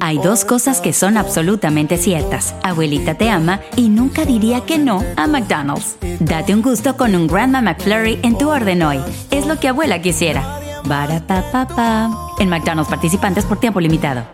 Hay dos cosas que son absolutamente ciertas. Abuelita te ama y nunca diría que no a McDonald's. Date un gusto con un Grandma McFlurry en tu orden hoy. Es lo que abuela quisiera. Barata En McDonald's participantes por tiempo limitado.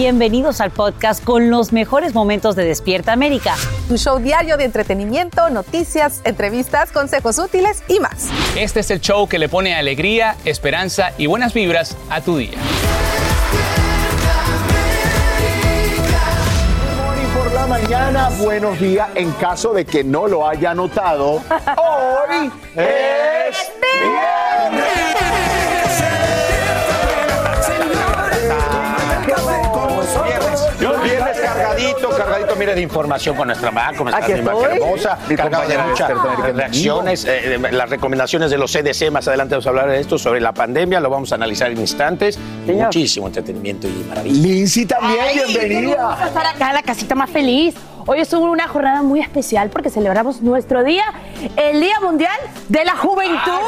Bienvenidos al podcast con los mejores momentos de Despierta América. Tu show diario de entretenimiento, noticias, entrevistas, consejos útiles y más. Este es el show que le pone alegría, esperanza y buenas vibras a tu día. por la mañana, buenos días. En caso de que no lo haya notado, hoy es viernes. Cargadito, cargadito, mire, de información con nuestra mamá, con nuestra Aquí misma estoy. hermosa, cargado de muchas reacciones, eh, las recomendaciones de los CDC, más adelante vamos a hablar de esto, sobre la pandemia, lo vamos a analizar en instantes, muchísimo entretenimiento y maravilla. Lindsay también, Vamos a bienvenida. estar acá en la casita más feliz. Hoy es una jornada muy especial porque celebramos nuestro día, el Día Mundial de la Juventud.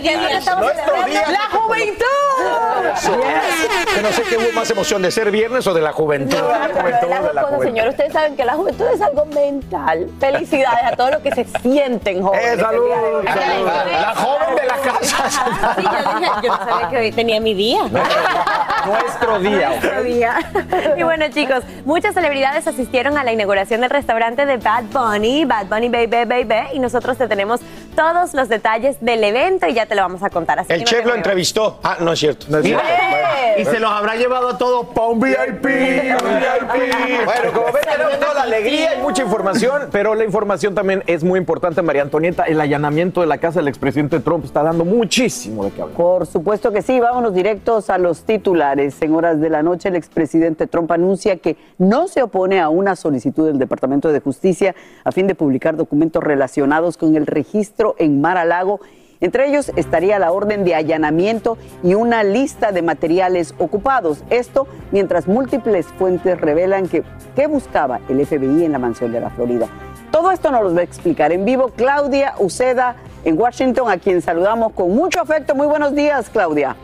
Día. ¡La juventud! Que no sé qué hubo más emoción, de ser viernes o de la juventud. No, La juventud, de la juventud. señor. Ustedes saben que la juventud es algo mental. Felicidades a todos los que se sienten jóvenes. Eh, salud, salud. La joven de la casa. Sí, yo dije, yo no sabía que hoy tenía mi día. Nuestro día. Nuestro día. Y bueno, chicos, muchas celebridades asistieron a la inauguración del restaurante de Bad Bunny, Bad Bunny Baby Baby, y nosotros te tenemos todos los detalles del evento y ya te lo vamos a contar. Así El que chef lo entrevistó. Ah, no es cierto. No es cierto. Y se los habrá llevado a todos para un VIP. un VIP. Bueno, como ven, tenemos toda la alegría y mucha información, pero la información también es muy importante, María Antonieta. El allanamiento de la casa del expresidente Trump está dando muchísimo de qué hablar. Por supuesto que sí, vámonos directos a los titulares. En horas de la noche, el expresidente Trump anuncia que no se opone a una solicitud del Departamento de Justicia a fin de publicar documentos relacionados con el registro en Mar a Lago. Entre ellos estaría la orden de allanamiento y una lista de materiales ocupados. Esto mientras múltiples fuentes revelan que qué buscaba el FBI en la mansión de la Florida. Todo esto nos lo va a explicar en vivo Claudia Uceda en Washington, a quien saludamos con mucho afecto. Muy buenos días, Claudia.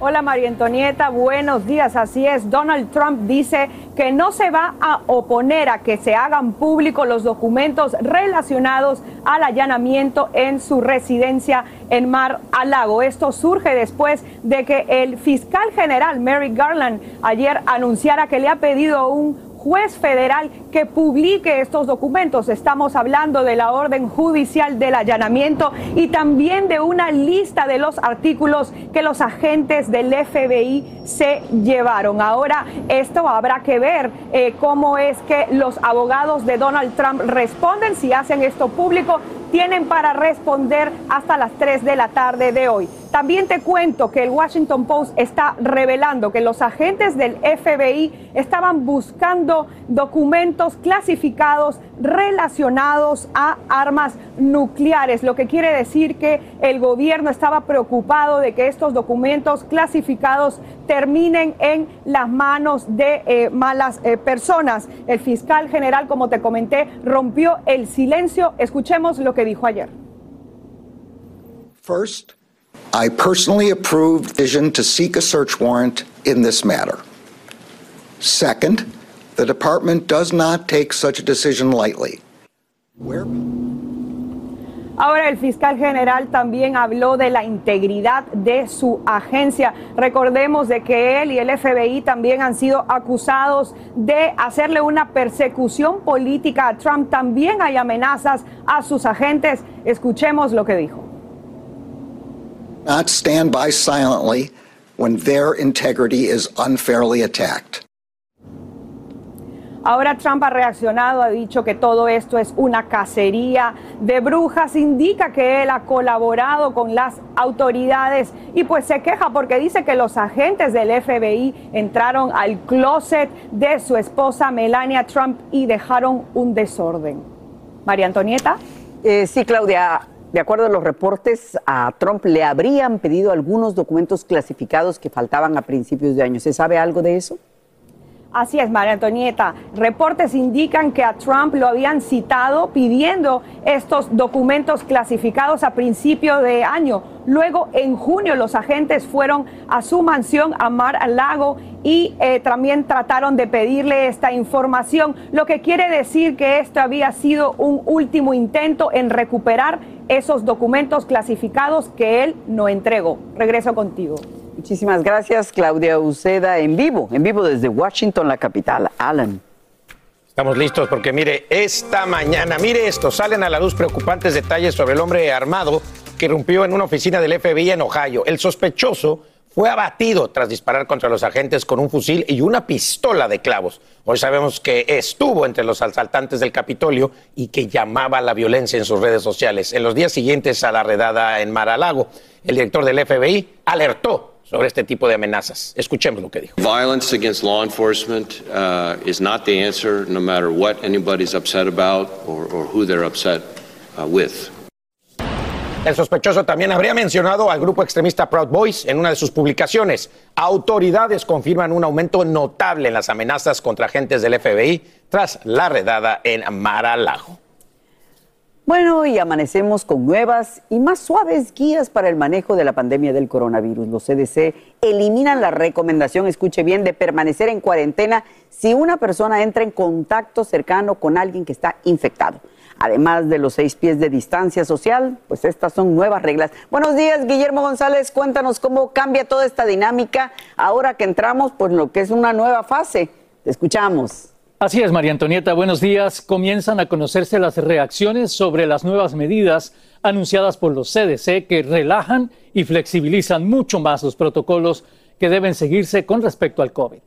Hola María Antonieta, buenos días. Así es, Donald Trump dice que no se va a oponer a que se hagan públicos los documentos relacionados al allanamiento en su residencia en Mar a Lago. Esto surge después de que el fiscal general Merrick Garland ayer anunciara que le ha pedido un juez federal que publique estos documentos. Estamos hablando de la orden judicial del allanamiento y también de una lista de los artículos que los agentes del FBI se llevaron. Ahora esto habrá que ver eh, cómo es que los abogados de Donald Trump responden si hacen esto público. Tienen para responder hasta las 3 de la tarde de hoy. También te cuento que el Washington Post está revelando que los agentes del FBI estaban buscando documentos clasificados relacionados a armas nucleares, lo que quiere decir que el gobierno estaba preocupado de que estos documentos clasificados terminen en las manos de eh, malas eh, personas. El fiscal general, como te comenté, rompió el silencio. Escuchemos lo que dijo ayer. I personally approved decision to seek a search warrant in this matter. Second, the department does not take such a decision lightly. Ahora el fiscal general también habló de la integridad de su agencia. Recordemos de que él y el FBI también han sido acusados de hacerle una persecución política a Trump. También hay amenazas a sus agentes. Escuchemos lo que dijo. Not stand by silently when their integrity is unfairly attacked. Ahora Trump ha reaccionado, ha dicho que todo esto es una cacería de brujas, indica que él ha colaborado con las autoridades y pues se queja porque dice que los agentes del FBI entraron al closet de su esposa Melania Trump y dejaron un desorden. María Antonieta. Eh, sí, Claudia. De acuerdo a los reportes, a Trump le habrían pedido algunos documentos clasificados que faltaban a principios de año. ¿Se sabe algo de eso? Así es, María Antonieta. Reportes indican que a Trump lo habían citado pidiendo estos documentos clasificados a principio de año. Luego, en junio, los agentes fueron a su mansión a Mar al Lago y eh, también trataron de pedirle esta información, lo que quiere decir que esto había sido un último intento en recuperar esos documentos clasificados que él no entregó. Regreso contigo. Muchísimas gracias, Claudia Uceda, en vivo, en vivo desde Washington, la capital. Alan. Estamos listos porque mire, esta mañana, mire esto, salen a la luz preocupantes detalles sobre el hombre armado que irrumpió en una oficina del FBI en Ohio. El sospechoso fue abatido tras disparar contra los agentes con un fusil y una pistola de clavos. Hoy sabemos que estuvo entre los asaltantes del Capitolio y que llamaba a la violencia en sus redes sociales. En los días siguientes a la redada en Mar-a-Lago, el director del FBI alertó sobre este tipo de amenazas. Escuchemos lo que dijo. Violence against law enforcement uh, is not the answer, no matter what anybody's upset about or, or who they're upset uh, with. El sospechoso también habría mencionado al grupo extremista Proud Boys en una de sus publicaciones. Autoridades confirman un aumento notable en las amenazas contra agentes del FBI tras la redada en Mar-a-Lago. Bueno, y amanecemos con nuevas y más suaves guías para el manejo de la pandemia del coronavirus. Los CDC eliminan la recomendación, escuche bien, de permanecer en cuarentena si una persona entra en contacto cercano con alguien que está infectado. Además de los seis pies de distancia social, pues estas son nuevas reglas. Buenos días, Guillermo González. Cuéntanos cómo cambia toda esta dinámica ahora que entramos, pues lo que es una nueva fase. Te escuchamos. Así es, María Antonieta, buenos días. Comienzan a conocerse las reacciones sobre las nuevas medidas anunciadas por los CDC que relajan y flexibilizan mucho más los protocolos que deben seguirse con respecto al COVID.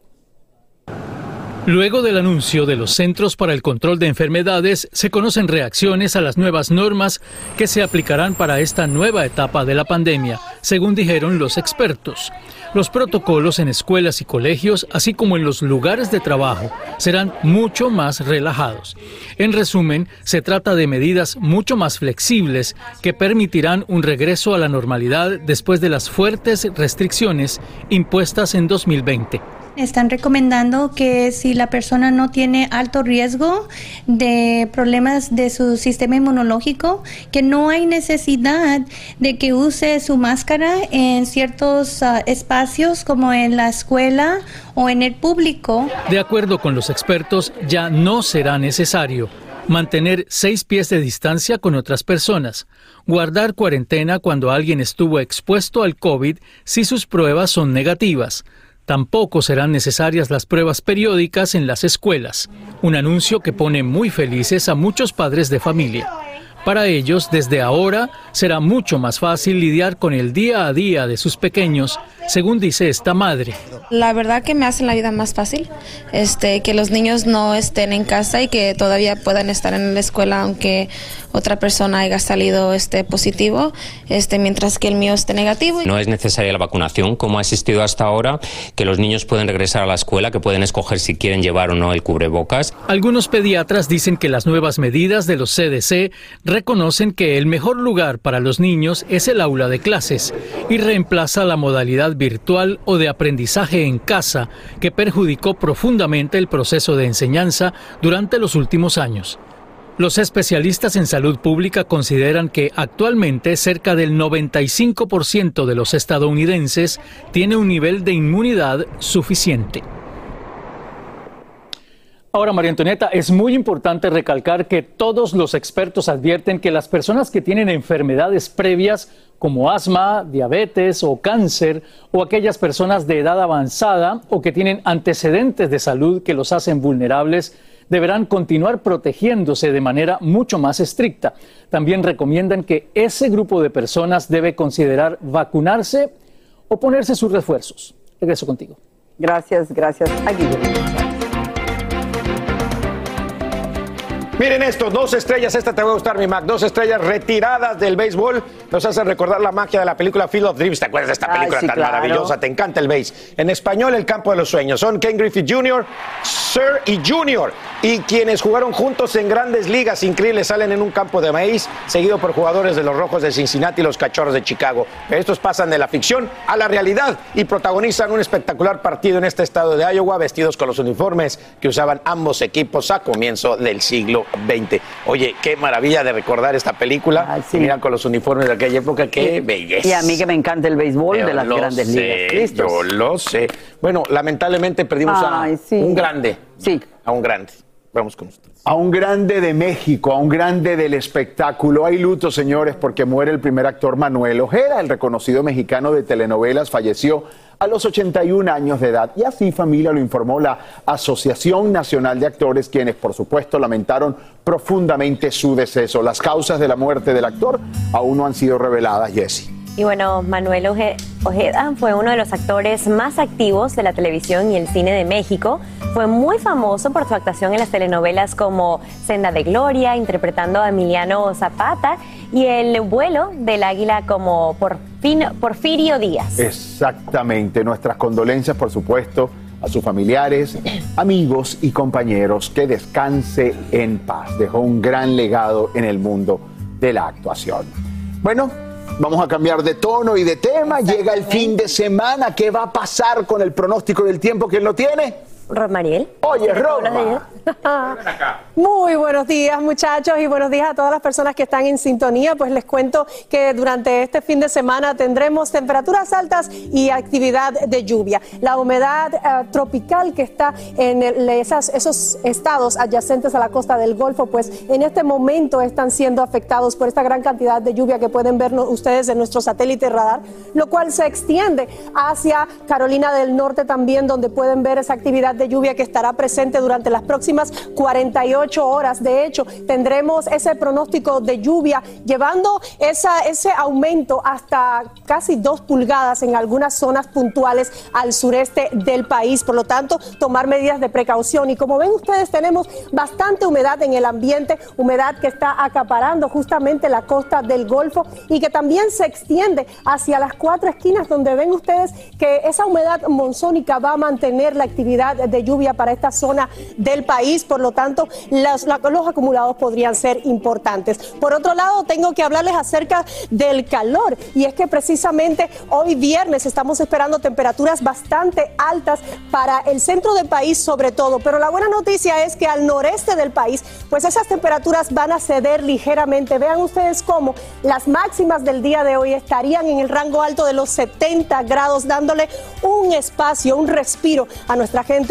Luego del anuncio de los Centros para el Control de Enfermedades, se conocen reacciones a las nuevas normas que se aplicarán para esta nueva etapa de la pandemia, según dijeron los expertos. Los protocolos en escuelas y colegios, así como en los lugares de trabajo, serán mucho más relajados. En resumen, se trata de medidas mucho más flexibles que permitirán un regreso a la normalidad después de las fuertes restricciones impuestas en 2020. Están recomendando que si la persona no tiene alto riesgo de problemas de su sistema inmunológico, que no hay necesidad de que use su máscara en ciertos uh, espacios como en la escuela o en el público. De acuerdo con los expertos, ya no será necesario mantener seis pies de distancia con otras personas, guardar cuarentena cuando alguien estuvo expuesto al COVID si sus pruebas son negativas, Tampoco serán necesarias las pruebas periódicas en las escuelas, un anuncio que pone muy felices a muchos padres de familia. Para ellos, desde ahora, será mucho más fácil lidiar con el día a día de sus pequeños, según dice esta madre. La verdad que me hace la vida más fácil, este, que los niños no estén en casa y que todavía puedan estar en la escuela aunque otra persona haya salido este positivo, este, mientras que el mío esté negativo. No es necesaria la vacunación como ha existido hasta ahora, que los niños pueden regresar a la escuela, que pueden escoger si quieren llevar o no el cubrebocas. Algunos pediatras dicen que las nuevas medidas de los CDC reconocen que el mejor lugar para los niños es el aula de clases y reemplaza la modalidad virtual o de aprendizaje en casa que perjudicó profundamente el proceso de enseñanza durante los últimos años. Los especialistas en salud pública consideran que actualmente cerca del 95% de los estadounidenses tiene un nivel de inmunidad suficiente. Ahora, María Antonieta, es muy importante recalcar que todos los expertos advierten que las personas que tienen enfermedades previas como asma, diabetes o cáncer, o aquellas personas de edad avanzada o que tienen antecedentes de salud que los hacen vulnerables, deberán continuar protegiéndose de manera mucho más estricta. También recomiendan que ese grupo de personas debe considerar vacunarse o ponerse sus refuerzos. Regreso contigo. Gracias, gracias. Miren esto, dos estrellas, esta te va a gustar, mi Mac, dos estrellas retiradas del béisbol. Nos hacen recordar la magia de la película Field of Dreams. ¿Te acuerdas de esta Ay, película sí, tan claro. maravillosa? Te encanta el béis. En español, El campo de los sueños. Son Ken Griffith Jr., Sir y Junior. Y quienes jugaron juntos en grandes ligas increíbles salen en un campo de maíz, seguido por jugadores de los Rojos de Cincinnati y los Cachorros de Chicago. Estos pasan de la ficción a la realidad y protagonizan un espectacular partido en este estado de Iowa, vestidos con los uniformes que usaban ambos equipos a comienzo del siglo XX. Oye, qué maravilla de recordar esta película. Y Mira con los uniformes de aquella época, qué belleza. Y a mí que me encanta el béisbol Yo de las grandes sé, ligas. ¿Listos? Yo lo sé. Bueno, lamentablemente perdimos Ay, a sí. un grande. Sí. A un grande. Vamos con usted. A un grande de México, a un grande del espectáculo. Hay luto, señores, porque muere el primer actor Manuel Ojeda, el reconocido mexicano de telenovelas, falleció a los 81 años de edad. Y así, familia, lo informó la Asociación Nacional de Actores, quienes, por supuesto, lamentaron profundamente su deceso. Las causas de la muerte del actor aún no han sido reveladas, Jesse. Y bueno, Manuel Oje- Ojeda fue uno de los actores más activos de la televisión y el cine de México. Fue muy famoso por su actuación en las telenovelas como Senda de Gloria, interpretando a Emiliano Zapata, y El vuelo del águila como Porfirio Díaz. Exactamente. Nuestras condolencias, por supuesto, a sus familiares, amigos y compañeros. Que descanse en paz. Dejó un gran legado en el mundo de la actuación. Bueno, vamos a cambiar de tono y de tema. Llega el fin de semana. ¿Qué va a pasar con el pronóstico del tiempo? ¿Quién lo tiene? Rosmariel. Oye, Roma. Muy buenos días muchachos y buenos días a todas las personas que están en sintonía. Pues les cuento que durante este fin de semana tendremos temperaturas altas y actividad de lluvia. La humedad eh, tropical que está en el- esas- esos estados adyacentes a la costa del Golfo, pues en este momento están siendo afectados por esta gran cantidad de lluvia que pueden ver no- ustedes en nuestro satélite radar, lo cual se extiende hacia Carolina del Norte también, donde pueden ver esa actividad de lluvia que estará presente durante las próximas 48 horas. De hecho, tendremos ese pronóstico de lluvia llevando ese aumento hasta casi dos pulgadas en algunas zonas puntuales al sureste del país. Por lo tanto, tomar medidas de precaución. Y como ven ustedes, tenemos bastante humedad en el ambiente, humedad que está acaparando justamente la costa del Golfo y que también se extiende hacia las cuatro esquinas donde ven ustedes que esa humedad monzónica va a mantener la actividad de lluvia para esta zona del país. Por lo tanto, los, la- los acumulados podrían ser importantes. Por otro lado, tengo que hablarles acerca del calor y es que precisamente hoy viernes estamos esperando temperaturas bastante altas para el centro del país sobre todo, pero la buena noticia es que al noreste del país, pues esas temperaturas van a ceder ligeramente. Vean ustedes cómo las máximas del día de hoy estarían en el rango alto de los 70 grados, dándole un espacio, un respiro a nuestra gente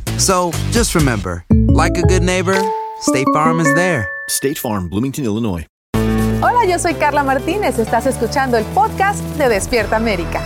So just remember, like a good neighbor, State Farm is there. State Farm, Bloomington, Illinois. Hola, yo soy Carla Martínez. Estás escuchando el podcast de Despierta América.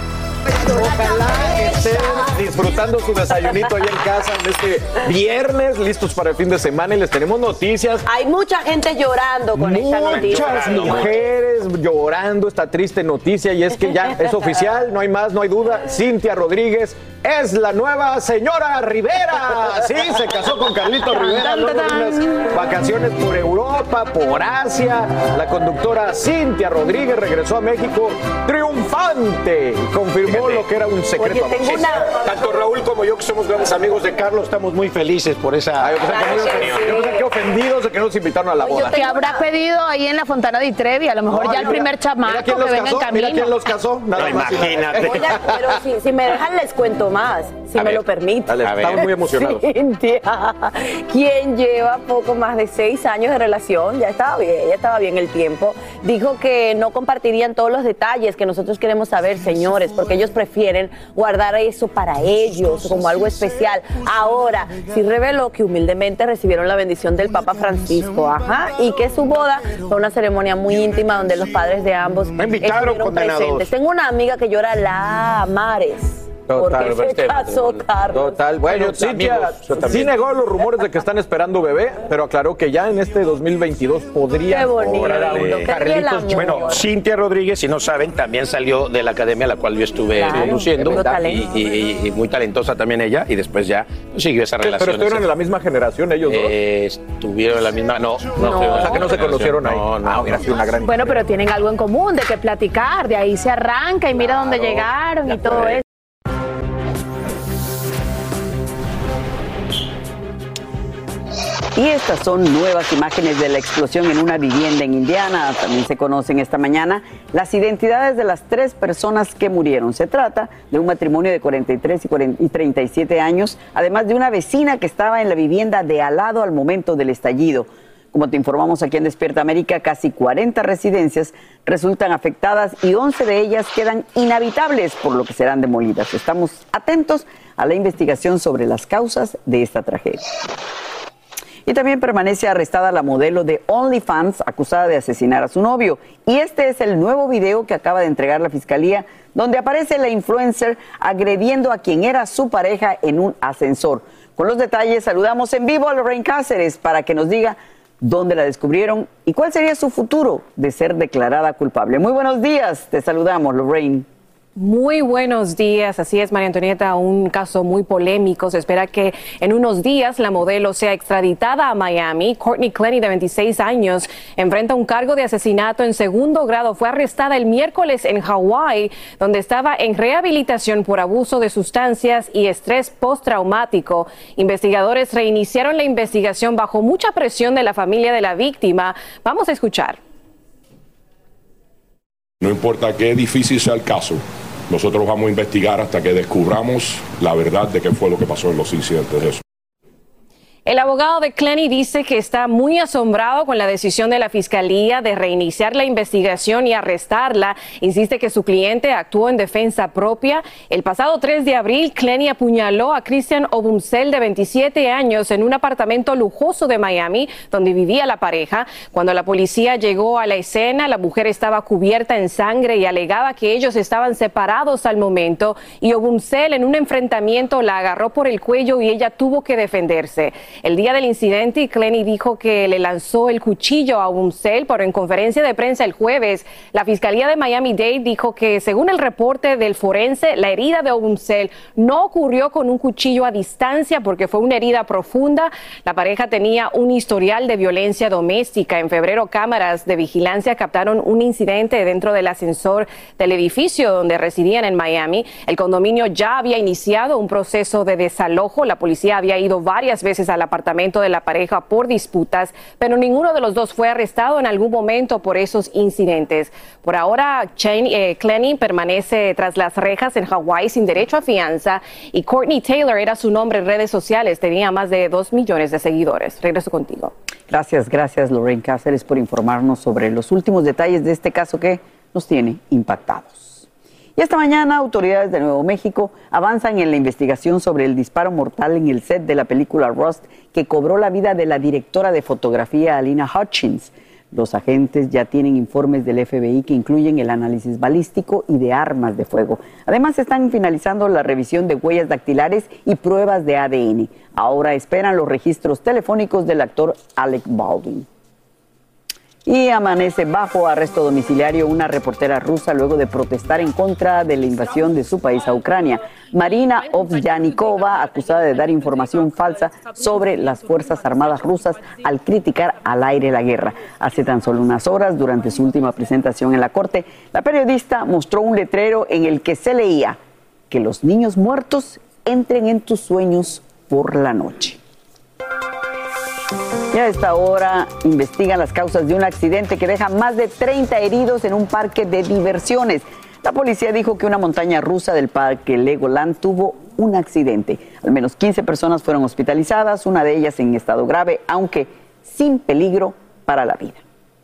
Ojalá estén disfrutando su desayunito allá en casa en este viernes, listos para el fin de semana y les tenemos noticias. Hay mucha gente llorando con esta noticia. Muchas mujeres llorando esta triste noticia y es que ya es oficial, no hay más, no hay duda. Cintia Rodríguez es la nueva señora Rivera. Sí, se casó con Carlito Rivera luego unas vacaciones por Europa, por Asia. La conductora Cintia Rodríguez regresó a México triunfante. Confirmó lo que era un secreto. Sí, Tanto Raúl como yo, que somos grandes amigos de Carlos, estamos muy felices por esa. Yo pensé que ofendidos de que no nos invitaron a la boda. ¿Qué habrá pedido ahí en la Fontana di Trevi? A lo mejor No, ya el primer chamaco que los venga en casó, camino. mira quién los casó. Nada No, más y nada imagínate. Oigan, pero si, si me dejan les cuento más, si A me ver, lo permiten. dale, estamos muy emocionados. Cintia, quien lleva poco más de seis años de relación, ya estaba bien, ya estaba bien el tiempo, dijo que no compartirían todos los detalles que nosotros queremos saber, señores, porque ellos prefieren guardar eso para ellos como algo especial. Ahora, sí reveló que humildemente recibieron la bendición del Papa Francisco, ajá, y que su boda fue una ceremonia muy íntima donde los padres de ambos invitaron, estuvieron presentes. Tengo una amiga que llora la mares. Total, porque se casó Carlos. Total. Bueno, Cintia sí negó los rumores de que están esperando bebé, pero aclaró que ya en este 2022 podría Qué bonito, Carlitos. Bueno, Cintia Rodríguez, si no saben, también salió de la academia a la cual yo estuve Claro, conduciendo. Y, y- y muy talentosa también ella. Y después ya siguió esa Pero relación. estuvieron en la misma generación ellos dos. Eh, estuvieron en la misma. No, no, No. o sea que no se conocieron ahí. No, no, ah, hubiera no. sido una gran Bueno, pero tienen algo en común de que platicar, de ahí se arranca y mira dónde llegaron y todo eso. Y estas son nuevas imágenes de la explosión en una vivienda en Indiana. También se conocen esta mañana las identidades de las tres personas que murieron. Se trata de un matrimonio de 43 y 40 y 37 años, además de una vecina que estaba en la vivienda de al lado al momento del estallido. Como te informamos aquí en Despierta América, casi 40 residencias resultan afectadas y 11 de ellas quedan inhabitables, por lo que serán demolidas. Estamos atentos a la investigación sobre las causas de esta tragedia. Y también permanece arrestada la modelo de OnlyFans acusada de asesinar a su novio. Y este es el nuevo video que acaba de entregar la fiscalía, donde aparece la influencer agrediendo a quien era su pareja en un ascensor. Con los detalles saludamos en vivo a Lorraine Cáceres para que nos diga dónde la descubrieron y cuál sería su futuro de ser declarada culpable. Muy buenos días, te saludamos Lorraine. Muy buenos días, así es María Antonieta, un caso muy polémico. Se espera que en unos días la modelo sea extraditada a Miami. Courtney Clenny, de 26 años, enfrenta un cargo de asesinato en segundo grado. Fue arrestada el miércoles en Hawái, donde estaba en rehabilitación por abuso de sustancias y estrés postraumático. Investigadores reiniciaron la investigación bajo mucha presión de la familia de la víctima. Vamos a escuchar. No importa qué difícil sea el caso, nosotros vamos a investigar hasta que descubramos la verdad de qué fue lo que pasó en los incidentes de eso. El abogado de Clenny dice que está muy asombrado con la decisión de la fiscalía de reiniciar la investigación y arrestarla. Insiste que su cliente actuó en defensa propia. El pasado 3 de abril, Clenny apuñaló a Christian Obumsel, de 27 años, en un apartamento lujoso de Miami, donde vivía la pareja. Cuando la policía llegó a la escena, la mujer estaba cubierta en sangre y alegaba que ellos estaban separados al momento. Y Obumsel, en un enfrentamiento, la agarró por el cuello y ella tuvo que defenderse. El día del incidente, Clenny dijo que le lanzó el cuchillo a Umsel, pero en conferencia de prensa el jueves, la Fiscalía de Miami-Dade dijo que, según el reporte del forense, la herida de Umsel no ocurrió con un cuchillo a distancia porque fue una herida profunda. La pareja tenía un historial de violencia doméstica. En febrero, cámaras de vigilancia captaron un incidente dentro del ascensor del edificio donde residían en Miami. El condominio ya había iniciado un proceso de desalojo. La policía había ido varias veces al apartamento de la pareja por disputas, pero ninguno de los dos fue arrestado en algún momento por esos incidentes. Por ahora, Chen, eh, permanece tras las rejas en Hawái sin derecho a fianza y Courtney Taylor era su nombre en redes sociales, tenía más de dos millones de seguidores. Regreso contigo. Gracias, gracias Lorraine Cáceres por informarnos sobre los últimos detalles de este caso que nos tiene impactados. Y esta mañana autoridades de Nuevo México avanzan en la investigación sobre el disparo mortal en el set de la película Rust que cobró la vida de la directora de fotografía Alina Hutchins. Los agentes ya tienen informes del FBI que incluyen el análisis balístico y de armas de fuego. Además, están finalizando la revisión de huellas dactilares y pruebas de ADN. Ahora esperan los registros telefónicos del actor Alec Baldwin. Y amanece bajo arresto domiciliario una reportera rusa luego de protestar en contra de la invasión de su país a Ucrania. Marina Ovyanikova, acusada de dar información falsa sobre las Fuerzas Armadas rusas al criticar al aire la guerra. Hace tan solo unas horas, durante su última presentación en la corte, la periodista mostró un letrero en el que se leía que los niños muertos entren en tus sueños por la noche. Y a esta hora investigan las causas de un accidente que deja más de 30 heridos en un parque de diversiones. La policía dijo que una montaña rusa del parque Legoland tuvo un accidente. Al menos 15 personas fueron hospitalizadas, una de ellas en estado grave, aunque sin peligro para la vida.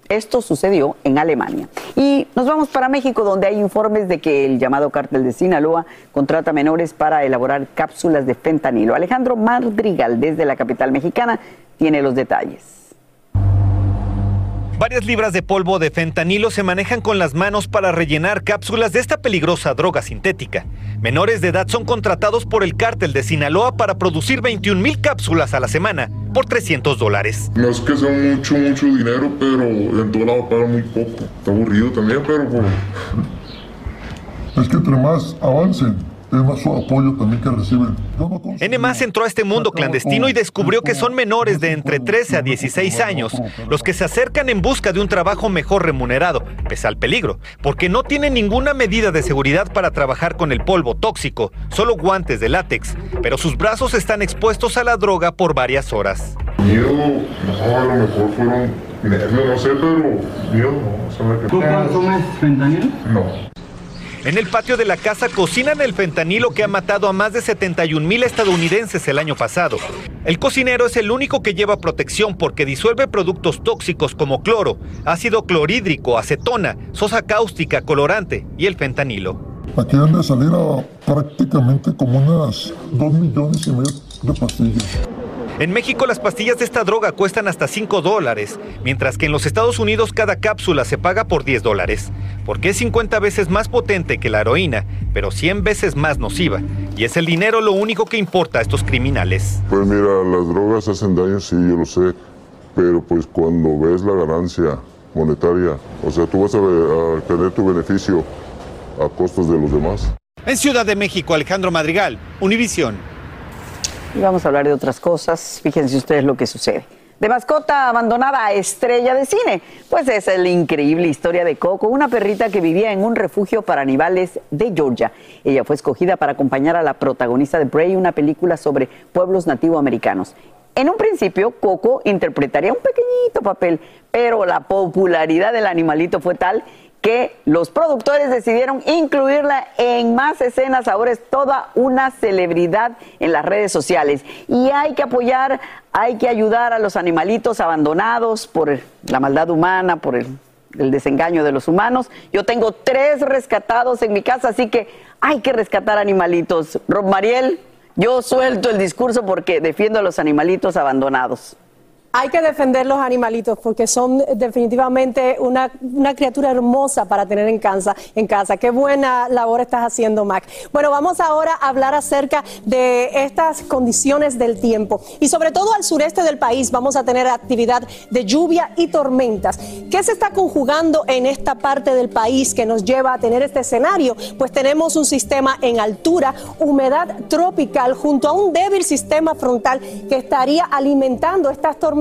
Esto sucedió en Alemania. Y nos vamos para México, donde hay informes de que el llamado cártel de Sinaloa contrata menores para elaborar cápsulas de fentanilo. Alejandro Madrigal, desde la capital mexicana, tiene los detalles. Varias libras de polvo de fentanilo se manejan con las manos para rellenar cápsulas de esta peligrosa droga sintética. Menores de edad son contratados por el cártel de Sinaloa para producir 21 mil cápsulas a la semana por 300 dólares. No es que sea mucho, mucho dinero, pero en todo lado pagan muy poco. Está aburrido también, pero pues, Es que entre más avancen, es más su apoyo también que reciben. N entró a este mundo clandestino y descubrió que son menores de entre 13 a 16 años los que se acercan en busca de un trabajo mejor remunerado, pese al peligro, porque no tienen ninguna medida de seguridad para trabajar con el polvo tóxico, solo guantes de látex, pero sus brazos están expuestos a la droga por varias horas. miedo, no, a lo mejor fueron nervios, no sé, pero miedo no. ¿Tú consumes fentanilo? No. En el patio de la casa cocinan el fentanilo que ha matado a más de 71 mil estadounidenses el año pasado. El cocinero es el único que lleva protección porque disuelve productos tóxicos como cloro, ácido clorhídrico, acetona, sosa cáustica, colorante y el fentanilo. Aquí salir prácticamente como unas dos millones y medio de pastillas. En México las pastillas de esta droga cuestan hasta 5 dólares, mientras que en los Estados Unidos cada cápsula se paga por 10 dólares, porque es 50 veces más potente que la heroína, pero 100 veces más nociva, y es el dinero lo único que importa a estos criminales. Pues mira, las drogas hacen daño, sí, yo lo sé, pero pues cuando ves la ganancia monetaria, o sea, tú vas a, a tener tu beneficio a costos de los demás. En Ciudad de México, Alejandro Madrigal, Univisión. Y vamos a hablar de otras cosas. Fíjense ustedes lo que sucede. De mascota abandonada a estrella de cine. Pues es la increíble historia de Coco, una perrita que vivía en un refugio para animales de Georgia. Ella fue escogida para acompañar a la protagonista de Bray, una película sobre pueblos nativoamericanos. En un principio, Coco interpretaría un pequeñito papel, pero la popularidad del animalito fue tal que los productores decidieron incluirla en más escenas. Ahora es toda una celebridad en las redes sociales. Y hay que apoyar, hay que ayudar a los animalitos abandonados por la maldad humana, por el, desengaño de los humanos. Yo tengo tres rescatados en mi casa, así que hay que rescatar animalitos. Rob Mariel, yo suelto el discurso porque defiendo a los animalitos abandonados. Hay que defender los animalitos porque son definitivamente una, criatura hermosa para tener en casa, en casa. Qué buena labor estás haciendo, Mac. Bueno, vamos ahora a hablar acerca de estas condiciones del tiempo. Y sobre todo al sureste del país vamos a tener actividad de lluvia y tormentas. ¿Qué se está conjugando en esta parte del país que nos lleva a tener este escenario? Pues tenemos un sistema en altura, humedad tropical, junto a un débil sistema frontal que estaría alimentando estas tormentas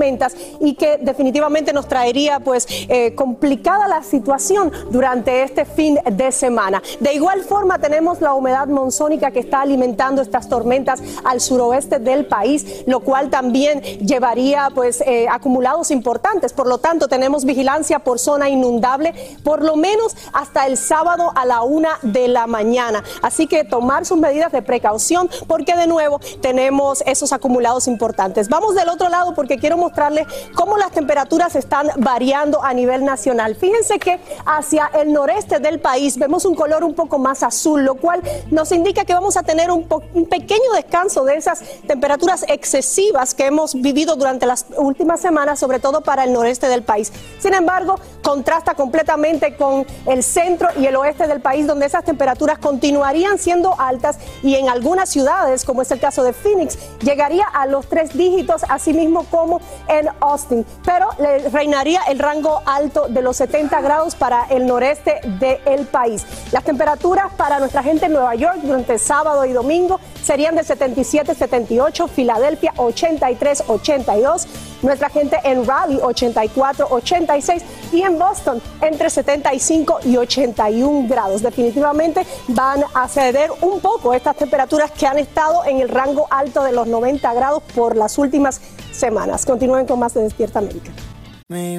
y que definitivamente nos traería pues eh, complicada la situación durante este fin de semana. De igual forma tenemos la humedad monzónica que está alimentando estas tormentas al suroeste del país, lo cual también llevaría pues eh, acumulados importantes. Por lo tanto, tenemos vigilancia por zona inundable por lo menos hasta el sábado a la una de la mañana. Así que tomar sus medidas de precaución porque de nuevo tenemos esos acumulados importantes. Vamos del otro lado porque quiero mostrarles cómo las temperaturas están variando a nivel nacional. Fíjense que hacia el noreste del país vemos un color un poco más azul, lo cual nos indica que vamos a tener un, un pequeño descanso de esas temperaturas excesivas que hemos vivido durante las últimas semanas, sobre todo para el noreste del país. Sin embargo, contrasta completamente con el centro y el oeste del país, donde esas temperaturas continuarían siendo altas y en algunas ciudades, como es el caso de Phoenix, llegaría a los tres dígitos, así mismo como en Austin. Pero le reinaría el rango alto de los 70 grados para el noreste del país. Las temperaturas para nuestra gente en Nueva York durante sábado y domingo serían de 77, 78, Filadelfia 83, 82, nuestra gente en Raleigh 84, 86 y en Boston entre 75 y 81 grados. Definitivamente van a ceder un poco estas temperaturas que han estado en el rango alto de los 90 grados por las últimas semanas. Continúen con más de Despierta América.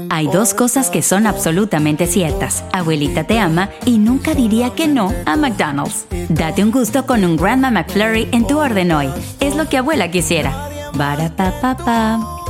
Hay dos cosas que son absolutamente ciertas. Abuelita te ama y nunca diría que no a McDonald's. Date un gusto con un Grandma McFlurry en tu orden hoy. Es lo que abuela quisiera.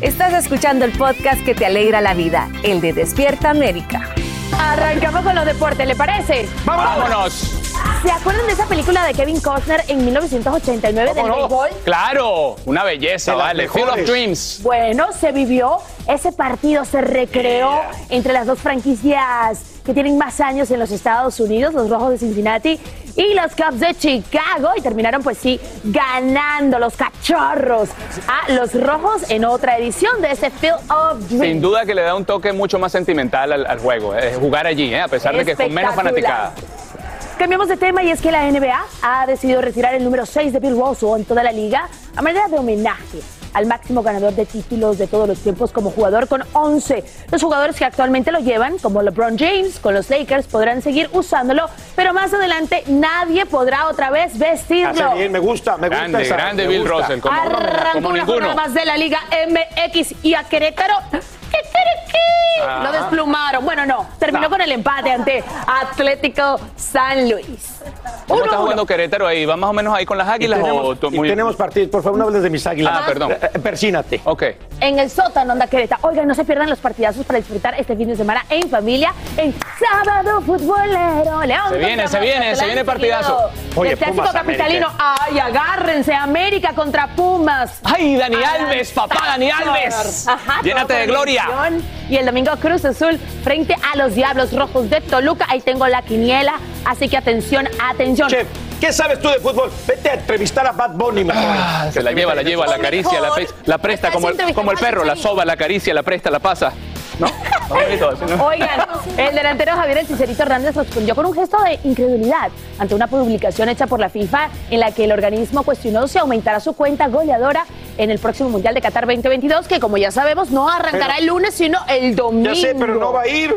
Estás escuchando el podcast que te alegra la vida, el de Despierta América. Arrancamos con los deportes, ¿le parece? ¡Vámonos! ¿Se acuerdan de esa película de Kevin Costner en 1989 del béisbol? Claro, una belleza, vale. Field of. Dreams. Bueno, se vivió, ese partido se recreó entre las dos franquicias que tienen más años en los Estados Unidos, los Rojos de Cincinnati y los Cubs de Chicago, y terminaron pues sí ganando los cachorros a los Rojos en otra edición de ese Field of Dreams. Sin duda que le da un toque mucho más sentimental al, al juego, eh, jugar allí, eh, a pesar de que con menos fanaticada. Cambiamos de tema y es que la NBA ha decidido retirar el número 6 de Bill Russell en toda la liga a manera de homenaje al máximo ganador de títulos de todos los tiempos como jugador con 11. Los jugadores que actualmente lo llevan, como LeBron James con los Lakers, podrán seguir usándolo, pero más adelante nadie podrá otra vez vestirlo. Hace bien, me gusta, me gusta Grande, esa, grande me Bill gusta. Russell, como, Arrancó como una ninguno. jornada más de la Liga MX y a Querétaro. Ah. Lo desplumaron. Bueno, no, terminó No. con el empate ante Atlético San Luis. ¿Cómo Uno, está uno. jugando Querétaro ahí? ¿Va más o menos ahí con las águilas Y tenemos, o tú- y tenemos partidos, por favor, no hables de mis águilas. Ah, perdón. Eh, eh, Persínate. Ok. En el sótano anda Querétaro. Oigan, no se pierdan los partidazos para disfrutar este fin de semana en familia en Sábado Futbolero. León. Se viene, se viene, se viene partidazo. Oye, del clásico Pumas, capitalino. Ay, agárrense, América contra Pumas. ¡Ay, Dani Alves, papá, Dani Alves! Ajá, Llénate de gloria. Y el domingo Cruz Azul frente a los Diablos Rojos de Toluca. Ahí tengo la quiniela, así que atención, atención. Chef, ¿qué sabes tú de fútbol? Vete a entrevistar a Bad Bunny mejor. Ah, se la lleva, la lleva, la acaricia, la, pre- la presta como el, como el perro, la soba, la acaricia, la presta, la pasa. ¿No? Oigan, el delantero Javier El Cicerito Hernández respondió con un gesto de incredulidad ante una publicación hecha por la FIFA en la que el organismo cuestionó si aumentará su cuenta goleadora en el próximo Mundial de Qatar 2022, que como ya sabemos no arrancará Pero- el lunes, sino el domingo. Ya sé, pero no va a ir.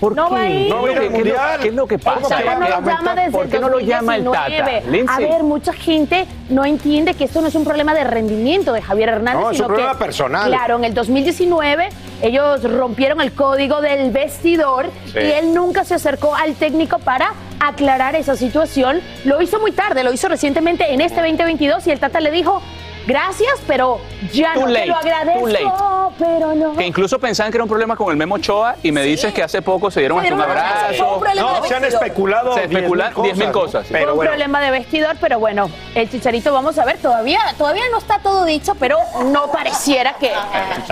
No va a ir. No va a ir al mundial. ¿Qué es lo que pasa? ¿Por qué no lo llama desde ¿Por qué no lo llama el Tata? 2019? A ver, mucha gente no entiende que esto no es un problema de rendimiento de Javier Hernández, No, es un problema que, personal. Claro, en el 2019 ellos rompieron el código del vestidor Sí. y él nunca se acercó al técnico para aclarar esa situación. Lo hizo muy tarde, lo hizo recientemente en este 2022 y el Tata le dijo, gracias, pero ya Too no late, te lo agradezco. No, pero no. Que incluso pensaban que era un problema con el Memo Ochoa y me dices que hace poco se dieron Se hasta un abrazo, un No, se han especulado Se especulan 10.000 10.000 ¿no? cosas. Fue Pero un bueno. problema de vestidor, pero bueno, el chicharito, vamos a ver, todavía, todavía no está todo dicho, pero no pareciera que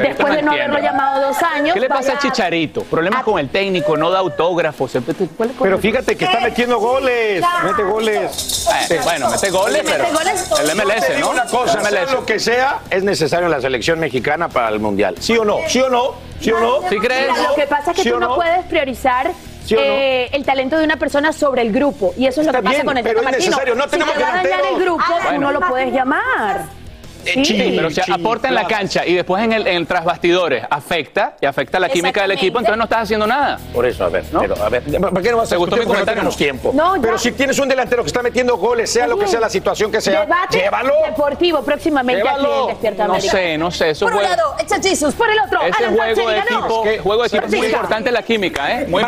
después de no haberlo llamado dos años. ¿Qué le pasa al Chicharito? Problemas con el técnico, no da autógrafos. siempre te- ¿cuál es- cuál Pero fíjate que está metiendo goles. Mete goles. Eh, bueno, mete goles, Mete pero goles. el MLS, ¿no? una cosa, MLS. lo que sea, es necesario en la selección mexicana para el Mundial. ¿Sí o no? ¿Sí o no? ¿Sí o no? ¿Sí crees? Mira, lo que pasa es que ¿Sí tú no, no? puedes priorizar ¿Sí o no? eh, el talento de una persona sobre el grupo. Y eso es lo Está que pasa bien, con el pero Tata es Martino. necesario, no si tenemos te va a dañar el grupo, tú Bueno. no lo puedes llamar. Sí, pero se aporta en la cancha y después en el, en el tras bastidores afecta y afecta la química del equipo, entonces no estás haciendo nada. Por eso, a ver, pero a ver, ¿por qué no vas a ¿Te gustó mi no comentario? tenemos tiempo? No, pero si tienes un delantero que está metiendo goles, sea lo que sea la situación que sea, Debate llévalo. deportivo próximamente aquí Llévalo. en Despierta No sé, no sé, eso Por un lado, echa Jesus, por el otro, Ese Alan juego de ganó. equipo, juego de equipo es muy importante la química, ¿eh? Muy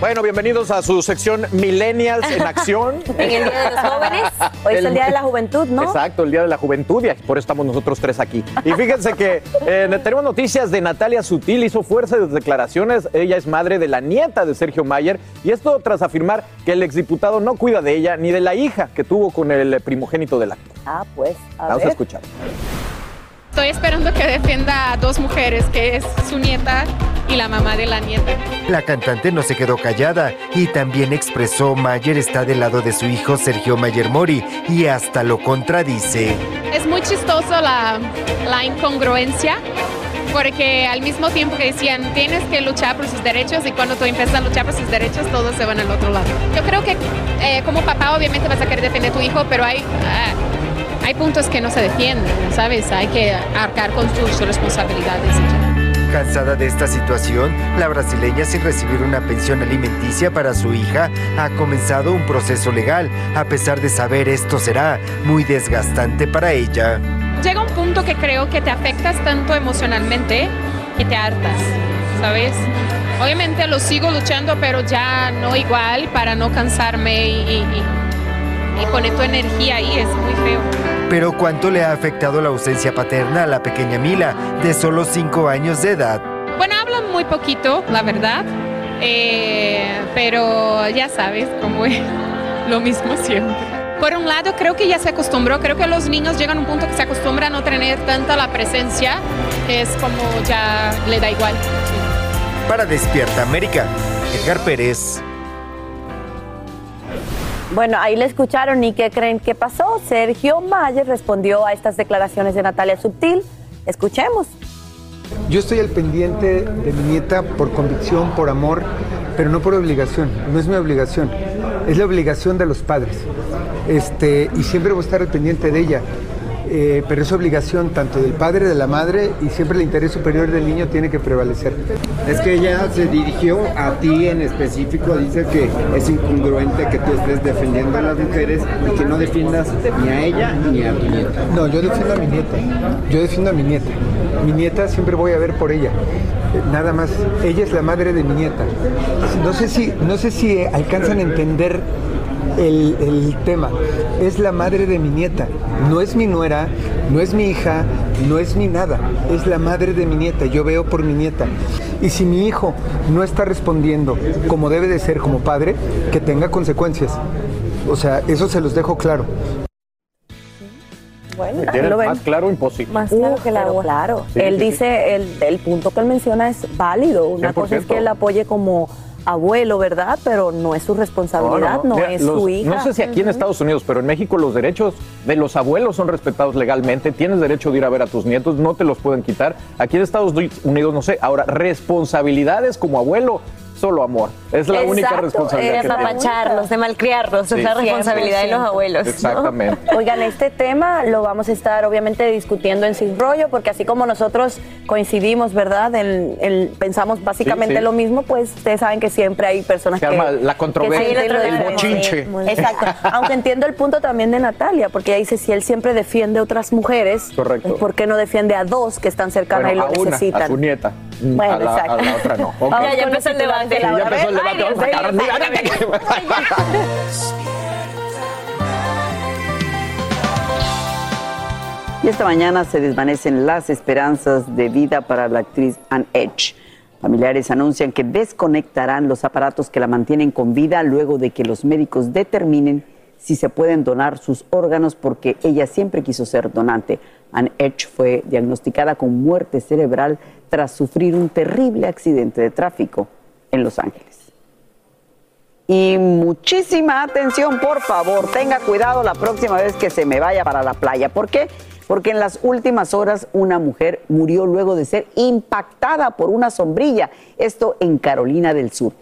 Bueno, bienvenidos a su sección Millennials en Acción. En el Día de los Jóvenes. Hoy es el Día de la Juventud, ¿no? Exacto, el Día de la Juventud y por eso estamos nosotros tres aquí. Y fíjense que eh, tenemos noticias de Natalia Sutil, hizo fuerza de declaraciones. Ella es madre de la nieta de Sergio Mayer y esto tras afirmar que el exdiputado no cuida de ella ni de la hija que tuvo con el primogénito del acto. Ah, pues, a Vamos a escuchar. Estoy esperando que defienda a dos mujeres, que es su nieta y la mamá de la nieta. La cantante no se quedó callada y también expresó Mayer está del lado de su hijo Sergio Mayer Mori y hasta lo contradice. Es muy chistoso la, la incongruencia, porque al mismo tiempo que decían tienes que luchar por sus derechos y cuando tú empiezas a luchar por sus derechos todos se van al otro lado. Yo creo que eh, como papá obviamente vas a querer defender a tu hijo, pero hay, ah, hay puntos que no se defienden, ¿sabes? Hay que arcar con sus responsabilidades. Cansada de esta situación, la brasileña sin recibir una pensión alimenticia para su hija ha comenzado un proceso legal, a pesar de saber esto será muy desgastante para ella. llega un punto que creo que te afectas tanto emocionalmente que te hartas, ¿sabes? Obviamente lo sigo luchando, pero ya no igual para no cansarme y, y- y- y poner tu energía ahí, es muy feo. Pero ¿cuánto le ha afectado la ausencia paterna a la pequeña Mila, de solo 5 años de edad? Bueno, hablan muy poquito, la verdad, eh, pero ya sabes cómo es lo mismo siempre. Por un lado, creo que ya se acostumbró, creo que los niños llegan a un punto que se acostumbran a no tener tanta la presencia, que es como ya le da igual. Para Despierta América, Edgar Pérez. Bueno, ahí le escucharon y ¿qué creen que pasó? Sergio Mayer respondió a estas declaraciones de Natalia Subtil. Escuchemos. Yo estoy al pendiente de mi nieta por convicción, por amor, pero no por obligación. No es mi obligación, es la obligación de los padres. Este, y siempre voy a estar al pendiente de ella. Eh, pero es obligación tanto del padre, de la madre, y siempre el interés superior del niño tiene que prevalecer. Es que ella se dirigió a ti en específico, dice que es incongruente que tú estés defendiendo a las mujeres y que no defiendas ni a ella ni a tu nieta. No, yo defiendo a mi nieta. Yo defiendo a mi nieta. Mi nieta siempre voy a ver por ella. Nada más. Ella es la madre de mi nieta. No sé si, no sé si alcanzan a entender el, el tema. Es la madre de mi nieta. No es mi nuera, no es mi hija, no es mi nada. Es la madre de mi nieta. Yo veo por mi nieta. Y si mi hijo no está respondiendo como debe de ser como padre, que tenga consecuencias. O sea, eso se los dejo claro. Bueno, ahí ¿Tienen lo ven. más claro imposible. Más claro que el agua. Claro. Sí, él sí, sí. dice, el, el punto que él menciona es válido. Una cosa es 100%. que él apoye como abuelo, ¿verdad? Pero no es su responsabilidad, no, es los- su hija. No sé si aquí en Estados Unidos, pero en México los derechos de los abuelos son respetados legalmente. Tienes derecho de ir a ver a tus nietos, no te los pueden quitar. Aquí en Estados Unidos, no sé. Ahora, responsabilidades como abuelo, solo amor. Es la única responsabilidad de que tienes. apapacharlos, de malcriarlos, Sí. es la responsabilidad de los 100%. abuelos. ¿no? Exactamente. Oigan, este tema lo vamos a estar obviamente discutiendo en Sin Rollo, porque así como nosotros coincidimos, ¿verdad? En, en- pensamos básicamente Sí, sí. lo mismo, pues ustedes saben que siempre hay personas Se que... arma la controversia, el bochinche. Exacto. Aunque entiendo el punto también de Natalia, porque ella dice, si él siempre defiende a otras mujeres, Correcto. ¿por qué no defiende a dos que están cercanas Bueno, y a lo una, necesitan? a su nieta. Bueno, a, la, exacto. a la otra no. Ok. Vamos Ya, empezó el debate, Sí, Laura. ya empezó el debate. Vamos a sacar- mira, mira, mira. Y esta mañana se desvanecen las esperanzas de vida para la actriz Anne Edge. Familiares anuncian que desconectarán los aparatos que la mantienen con vida luego de que los médicos determinen si se pueden donar sus órganos porque ella siempre quiso ser donante. Anne Edge fue diagnosticada con muerte cerebral tras sufrir un terrible accidente de tráfico en Los Ángeles. Y muchísima atención, por favor, tenga cuidado la próxima vez que se me vaya para la playa. ¿Por qué? Porque en las últimas horas una mujer murió luego de ser impactada por una sombrilla, esto en Carolina del Sur.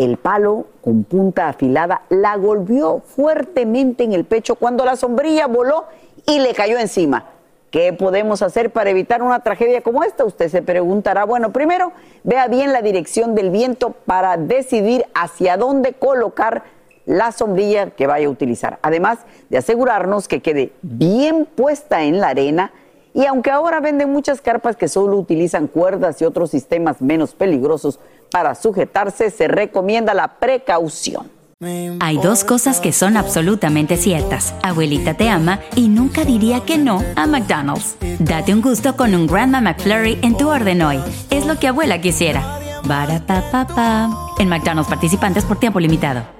El palo con punta afilada la golpeó fuertemente en el pecho cuando la sombrilla voló y le cayó encima. ¿Qué podemos hacer para evitar una tragedia como esta? Usted se preguntará. Bueno, primero, vea bien la dirección del viento para decidir hacia dónde colocar la sombrilla que vaya a utilizar. Además de asegurarnos que quede bien puesta en la arena. Y aunque ahora venden muchas carpas que solo utilizan cuerdas y otros sistemas menos peligrosos para sujetarse, se recomienda la precaución. Hay dos cosas que son absolutamente ciertas. Abuelita te ama y nunca diría que no a McDonald's. Date un gusto con un Grandma McFlurry en tu orden hoy. Es lo que abuela quisiera. En McDonald's participantes por tiempo limitado.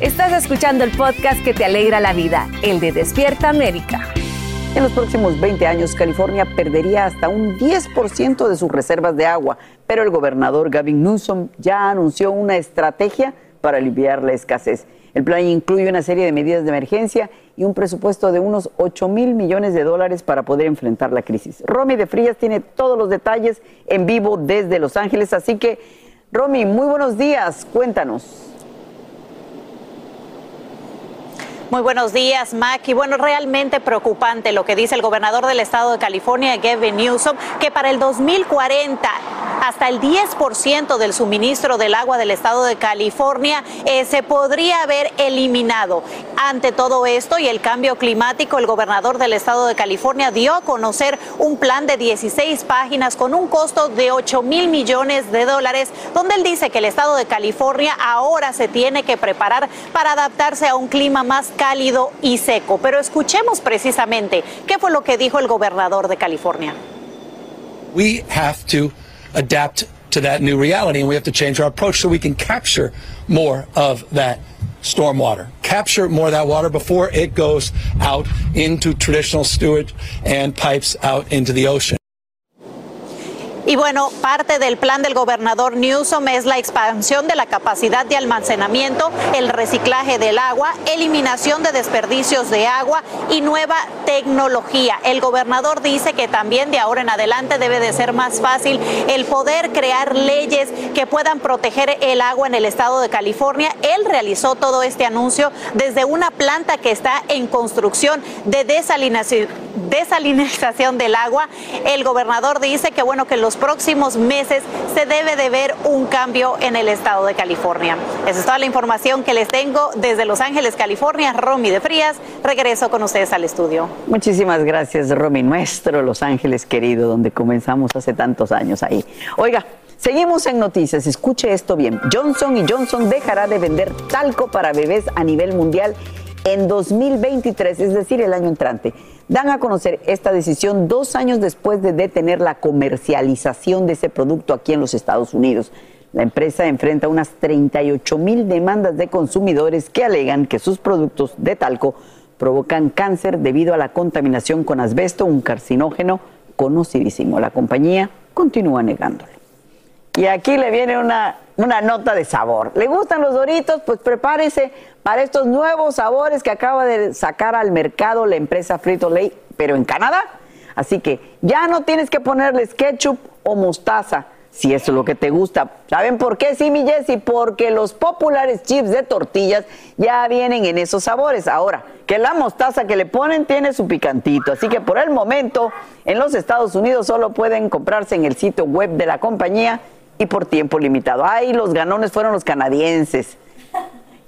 Estás escuchando el podcast que te alegra la vida, el de Despierta América. En los próximos 20 años, California perdería hasta un 10% de sus reservas de agua, pero el gobernador Gavin Newsom ya anunció una estrategia para aliviar la escasez. El plan incluye una serie de medidas de emergencia y un presupuesto de unos 8 mil millones de dólares para poder enfrentar la crisis. Romy de Frías tiene todos los detalles en vivo desde Los Ángeles, así que, Romy, muy buenos días, cuéntanos. Muy buenos días, Mac. Y bueno, realmente preocupante lo que dice el gobernador del estado de California, Gavin Newsom, que para el 2040 hasta el 10% del suministro del agua del estado de California eh, se podría haber eliminado. Ante todo esto y el cambio climático, el gobernador del estado de California dio a conocer un plan de 16 páginas con un costo de 8 mil millones de dólares, donde él dice que el estado de California ahora se tiene que preparar para adaptarse a un clima más cálido y seco. Pero escuchemos precisamente qué fue lo que dijo el gobernador de California. We have to adapt to that new reality and we have to change our approach so we can capture more of that stormwater. Capture more of that water before it goes out into traditional sewage and pipes out into the ocean. Y bueno, parte del plan del gobernador Newsom es la expansión de la capacidad de almacenamiento, el reciclaje del agua, eliminación de desperdicios de agua y nueva tecnología. El gobernador dice que también de ahora en adelante debe de ser más fácil el poder crear leyes que puedan proteger el agua en el estado de California. Él realizó todo este anuncio desde una planta que está en construcción de desalinación, desalinización del agua. El gobernador dice que bueno que los próximos meses se debe de ver un cambio en el estado de California. Esa es toda la información que les tengo desde Los Ángeles, California. Romy de Frías, regreso con ustedes al estudio. Muchísimas gracias, Romy, nuestro Los Ángeles querido, donde comenzamos hace tantos años ahí. Oiga, Seguimos en noticias, escuche esto bien. Johnson Johnson dejará de vender talco para bebés a nivel mundial en 2023, es decir, el año entrante. Dan a conocer esta decisión dos años después de detener la comercialización de ese producto aquí en los Estados Unidos. La empresa enfrenta unas 38 mil demandas de consumidores que alegan que sus productos de talco provocan cáncer debido a la contaminación con asbesto, un carcinógeno conocidísimo. La compañía continúa negándolo. Y aquí le viene una, una nota de sabor. ¿Le gustan los doritos? Pues prepárese para estos nuevos sabores que acaba de sacar al mercado la empresa Frito Lay, pero en Canadá. Así que ya no tienes que ponerles ketchup o mostaza si eso es lo que te gusta. ¿Saben por qué? Sí, mi Jessy, porque los populares chips de tortillas ya vienen en esos sabores. Ahora, que la mostaza que le ponen tiene su picantito. Así que por el momento, en los Estados Unidos solo pueden comprarse en el sitio web de la compañía y por tiempo limitado. Ay, los ganones fueron los canadienses,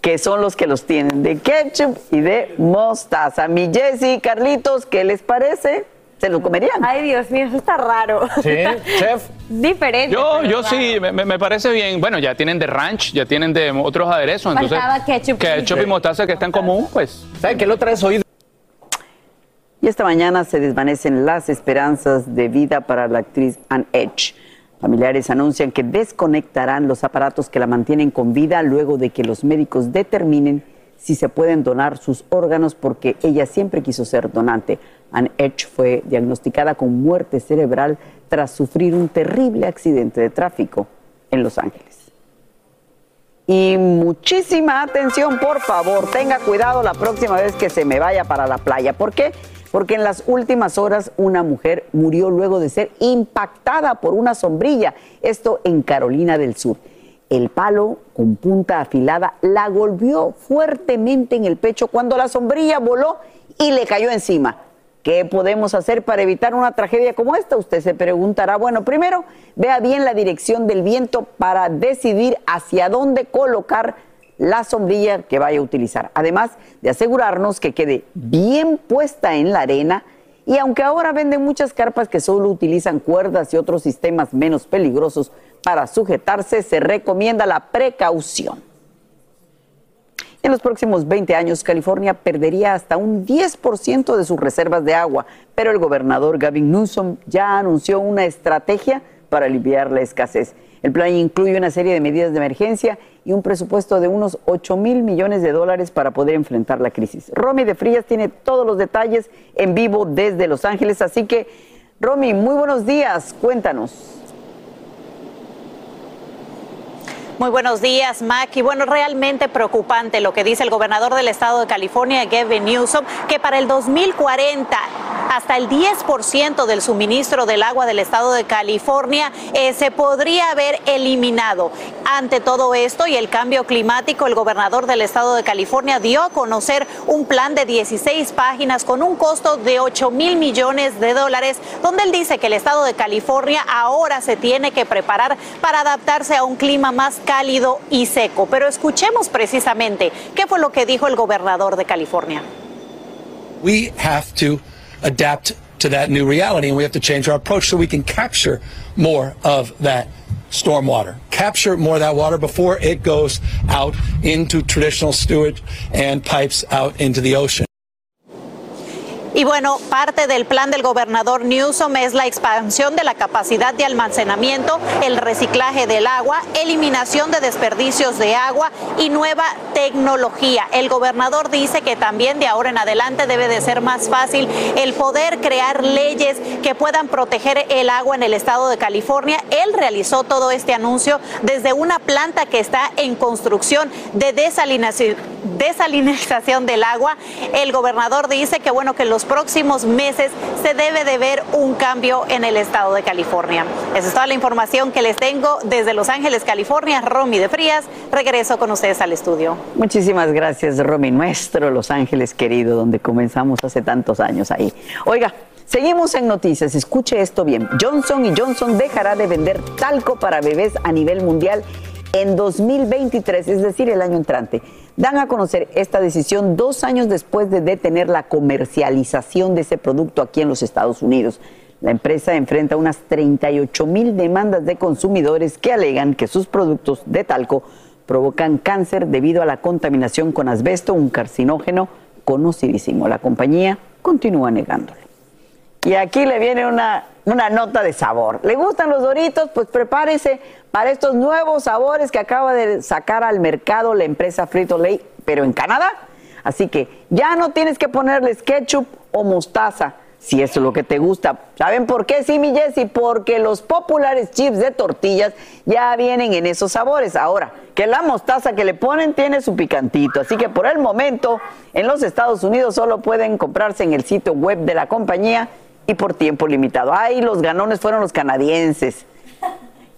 que son los que los tienen de ketchup y de mostaza. Mi Jessy, Carlitos, ¿qué les parece? ¿Se lo comerían? Ay, Dios mío, eso está raro. Sí, chef. Diferente. Yo, yo raro. sí, me, me parece bien. Bueno, ya tienen de ranch, ya tienen de otros aderezos. Entonces, ketchup. ketchup y mostaza que está en común, pues. ¿Saben que lo traes oído? Y esta mañana se desvanecen las esperanzas de vida para la actriz Anne Edge. Familiares anuncian que desconectarán los aparatos que la mantienen con vida luego de que los médicos determinen si se pueden donar sus órganos porque ella siempre quiso ser donante. Anne Edge fue diagnosticada con muerte cerebral tras sufrir un terrible accidente de tráfico en Los Ángeles. Y muchísima atención, por favor, tenga cuidado la próxima vez que se me vaya para la playa. ¿Por qué? Porque en las últimas horas una mujer murió luego de ser impactada por una sombrilla, esto en Carolina del Sur. El palo con punta afilada la golpeó fuertemente en el pecho cuando la sombrilla voló y le cayó encima. ¿Qué podemos hacer para evitar una tragedia como esta? Usted se preguntará. Bueno, primero, vea bien la dirección del viento para decidir hacia dónde colocar la sombrilla que vaya a utilizar. Además de asegurarnos que quede bien puesta en la arena. Y aunque ahora venden muchas carpas que solo utilizan cuerdas y otros sistemas menos peligrosos para sujetarse, se recomienda la precaución. En los próximos 20 años, California perdería hasta un 10% de sus reservas de agua, pero el gobernador Gavin Newsom ya anunció una estrategia para aliviar la escasez. El plan incluye una serie de medidas de emergencia y un presupuesto de unos 8 mil millones de dólares para poder enfrentar la crisis. Romy de Frías tiene todos los detalles en vivo desde Los Ángeles, así que, Romy, muy buenos días, cuéntanos. Muy buenos días, Mac. Y bueno, realmente preocupante lo que dice el gobernador del estado de California, Gavin Newsom, que para el 2040 hasta el 10% del suministro del agua del estado de California eh, se podría haber eliminado. Ante todo esto y el cambio climático, el gobernador del estado de California dio a conocer un plan de 16 páginas con un costo de 8 mil millones de dólares, donde él dice que el estado de California ahora se tiene que preparar para adaptarse a un clima más cálido y seco. Pero escuchemos precisamente qué fue lo que dijo el gobernador de California. We have to adapt to that new reality and we have to change our approach so we can capture more of that stormwater. Capture more of that water before it goes out into traditional sewage and pipes out into the ocean. Y bueno, parte del plan del gobernador Newsom es la expansión de la capacidad de almacenamiento, el reciclaje del agua, eliminación de desperdicios de agua y nueva tecnología. El gobernador dice que también de ahora en adelante debe de ser más fácil el poder crear leyes que puedan proteger el agua en el estado de California. Él realizó todo este anuncio desde una planta que está en construcción de desalinación, desalinización del agua. El gobernador dice que bueno que en los próximos meses se debe de ver un cambio en el estado de California. Esa es toda la información que les tengo desde Los Ángeles, California. Romy de Frías, regreso con ustedes al estudio. Muchísimas gracias, Romy, nuestro Los Ángeles querido, donde comenzamos hace tantos años ahí. Oiga, seguimos en noticias. Escuche esto bien. Johnson y Johnson dejará de vender talco para bebés a nivel mundial en 2023, es decir, el año entrante. Dan a conocer esta decisión dos años después de detener la comercialización de ese producto aquí en los Estados Unidos. La empresa enfrenta unas 38 mil demandas de consumidores que alegan que sus productos de talco provocan cáncer debido a la contaminación con asbesto, un carcinógeno conocidísimo. La compañía continúa negándolo. Y aquí le viene una, una nota de sabor. ¿Le gustan los doritos? Pues prepárese para estos nuevos sabores que acaba de sacar al mercado la empresa Frito Lay, pero en Canadá. Así que ya no tienes que ponerles ketchup o mostaza si eso es lo que te gusta. ¿Saben por qué? Sí, mi Jessy, porque los populares chips de tortillas ya vienen en esos sabores. Ahora, que la mostaza que le ponen tiene su picantito. Así que por el momento, en los Estados Unidos solo pueden comprarse en el sitio web de la compañía y por tiempo limitado. Ay, los ganones fueron los canadienses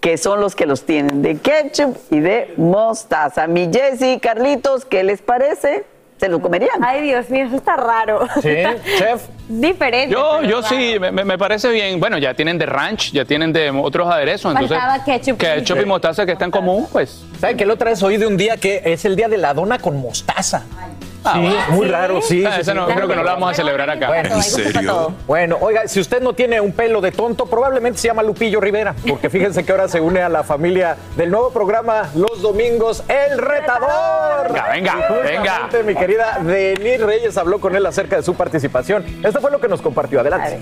que son los que los tienen de ketchup y de mostaza. Mi Jessy, Carlitos, ¿qué les parece? ¿Se lo comerían? Ay, Dios mío, eso está raro. Sí, chef. Diferente. Yo, yo raro. sí, me, me parece bien. Bueno, ya tienen de ranch, ya tienen de otros aderezos. Entonces, ketchup. ketchup y mostaza que está en común, pues. ¿Saben que la otra vez oí de un día que es el día de la dona con mostaza? Ah, sí, bueno. muy raro, sí. Ah, sí, esa sí. no, creo que no la vamos a celebrar acá. Bueno, ¿En serio? Bueno, oiga, si usted no tiene un pelo de tonto, probablemente se llama Lupillo Rivera, porque fíjense que ahora se une a la familia del nuevo programa Los Domingos, El Retador. Venga, venga, venga. Mi querida Denis Reyes habló con él acerca de su participación. Esto fue lo que nos compartió. Adelante.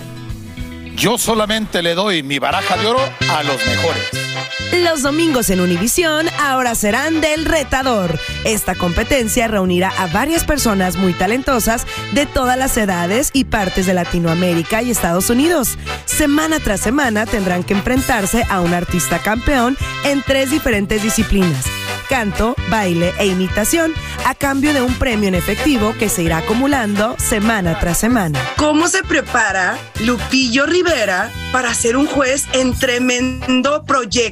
Yo solamente le doy mi baraja de oro a los mejores. Los domingos en Univisión ahora serán del retador. Esta competencia reunirá a varias personas muy talentosas de todas las edades y partes de Latinoamérica y Estados Unidos. Semana tras semana tendrán que enfrentarse a un artista campeón en tres diferentes disciplinas. Canto, baile e imitación, a cambio de un premio en efectivo que se irá acumulando semana tras semana. ¿Cómo se prepara Lupillo Rivera para ser un juez en tremendo proyecto?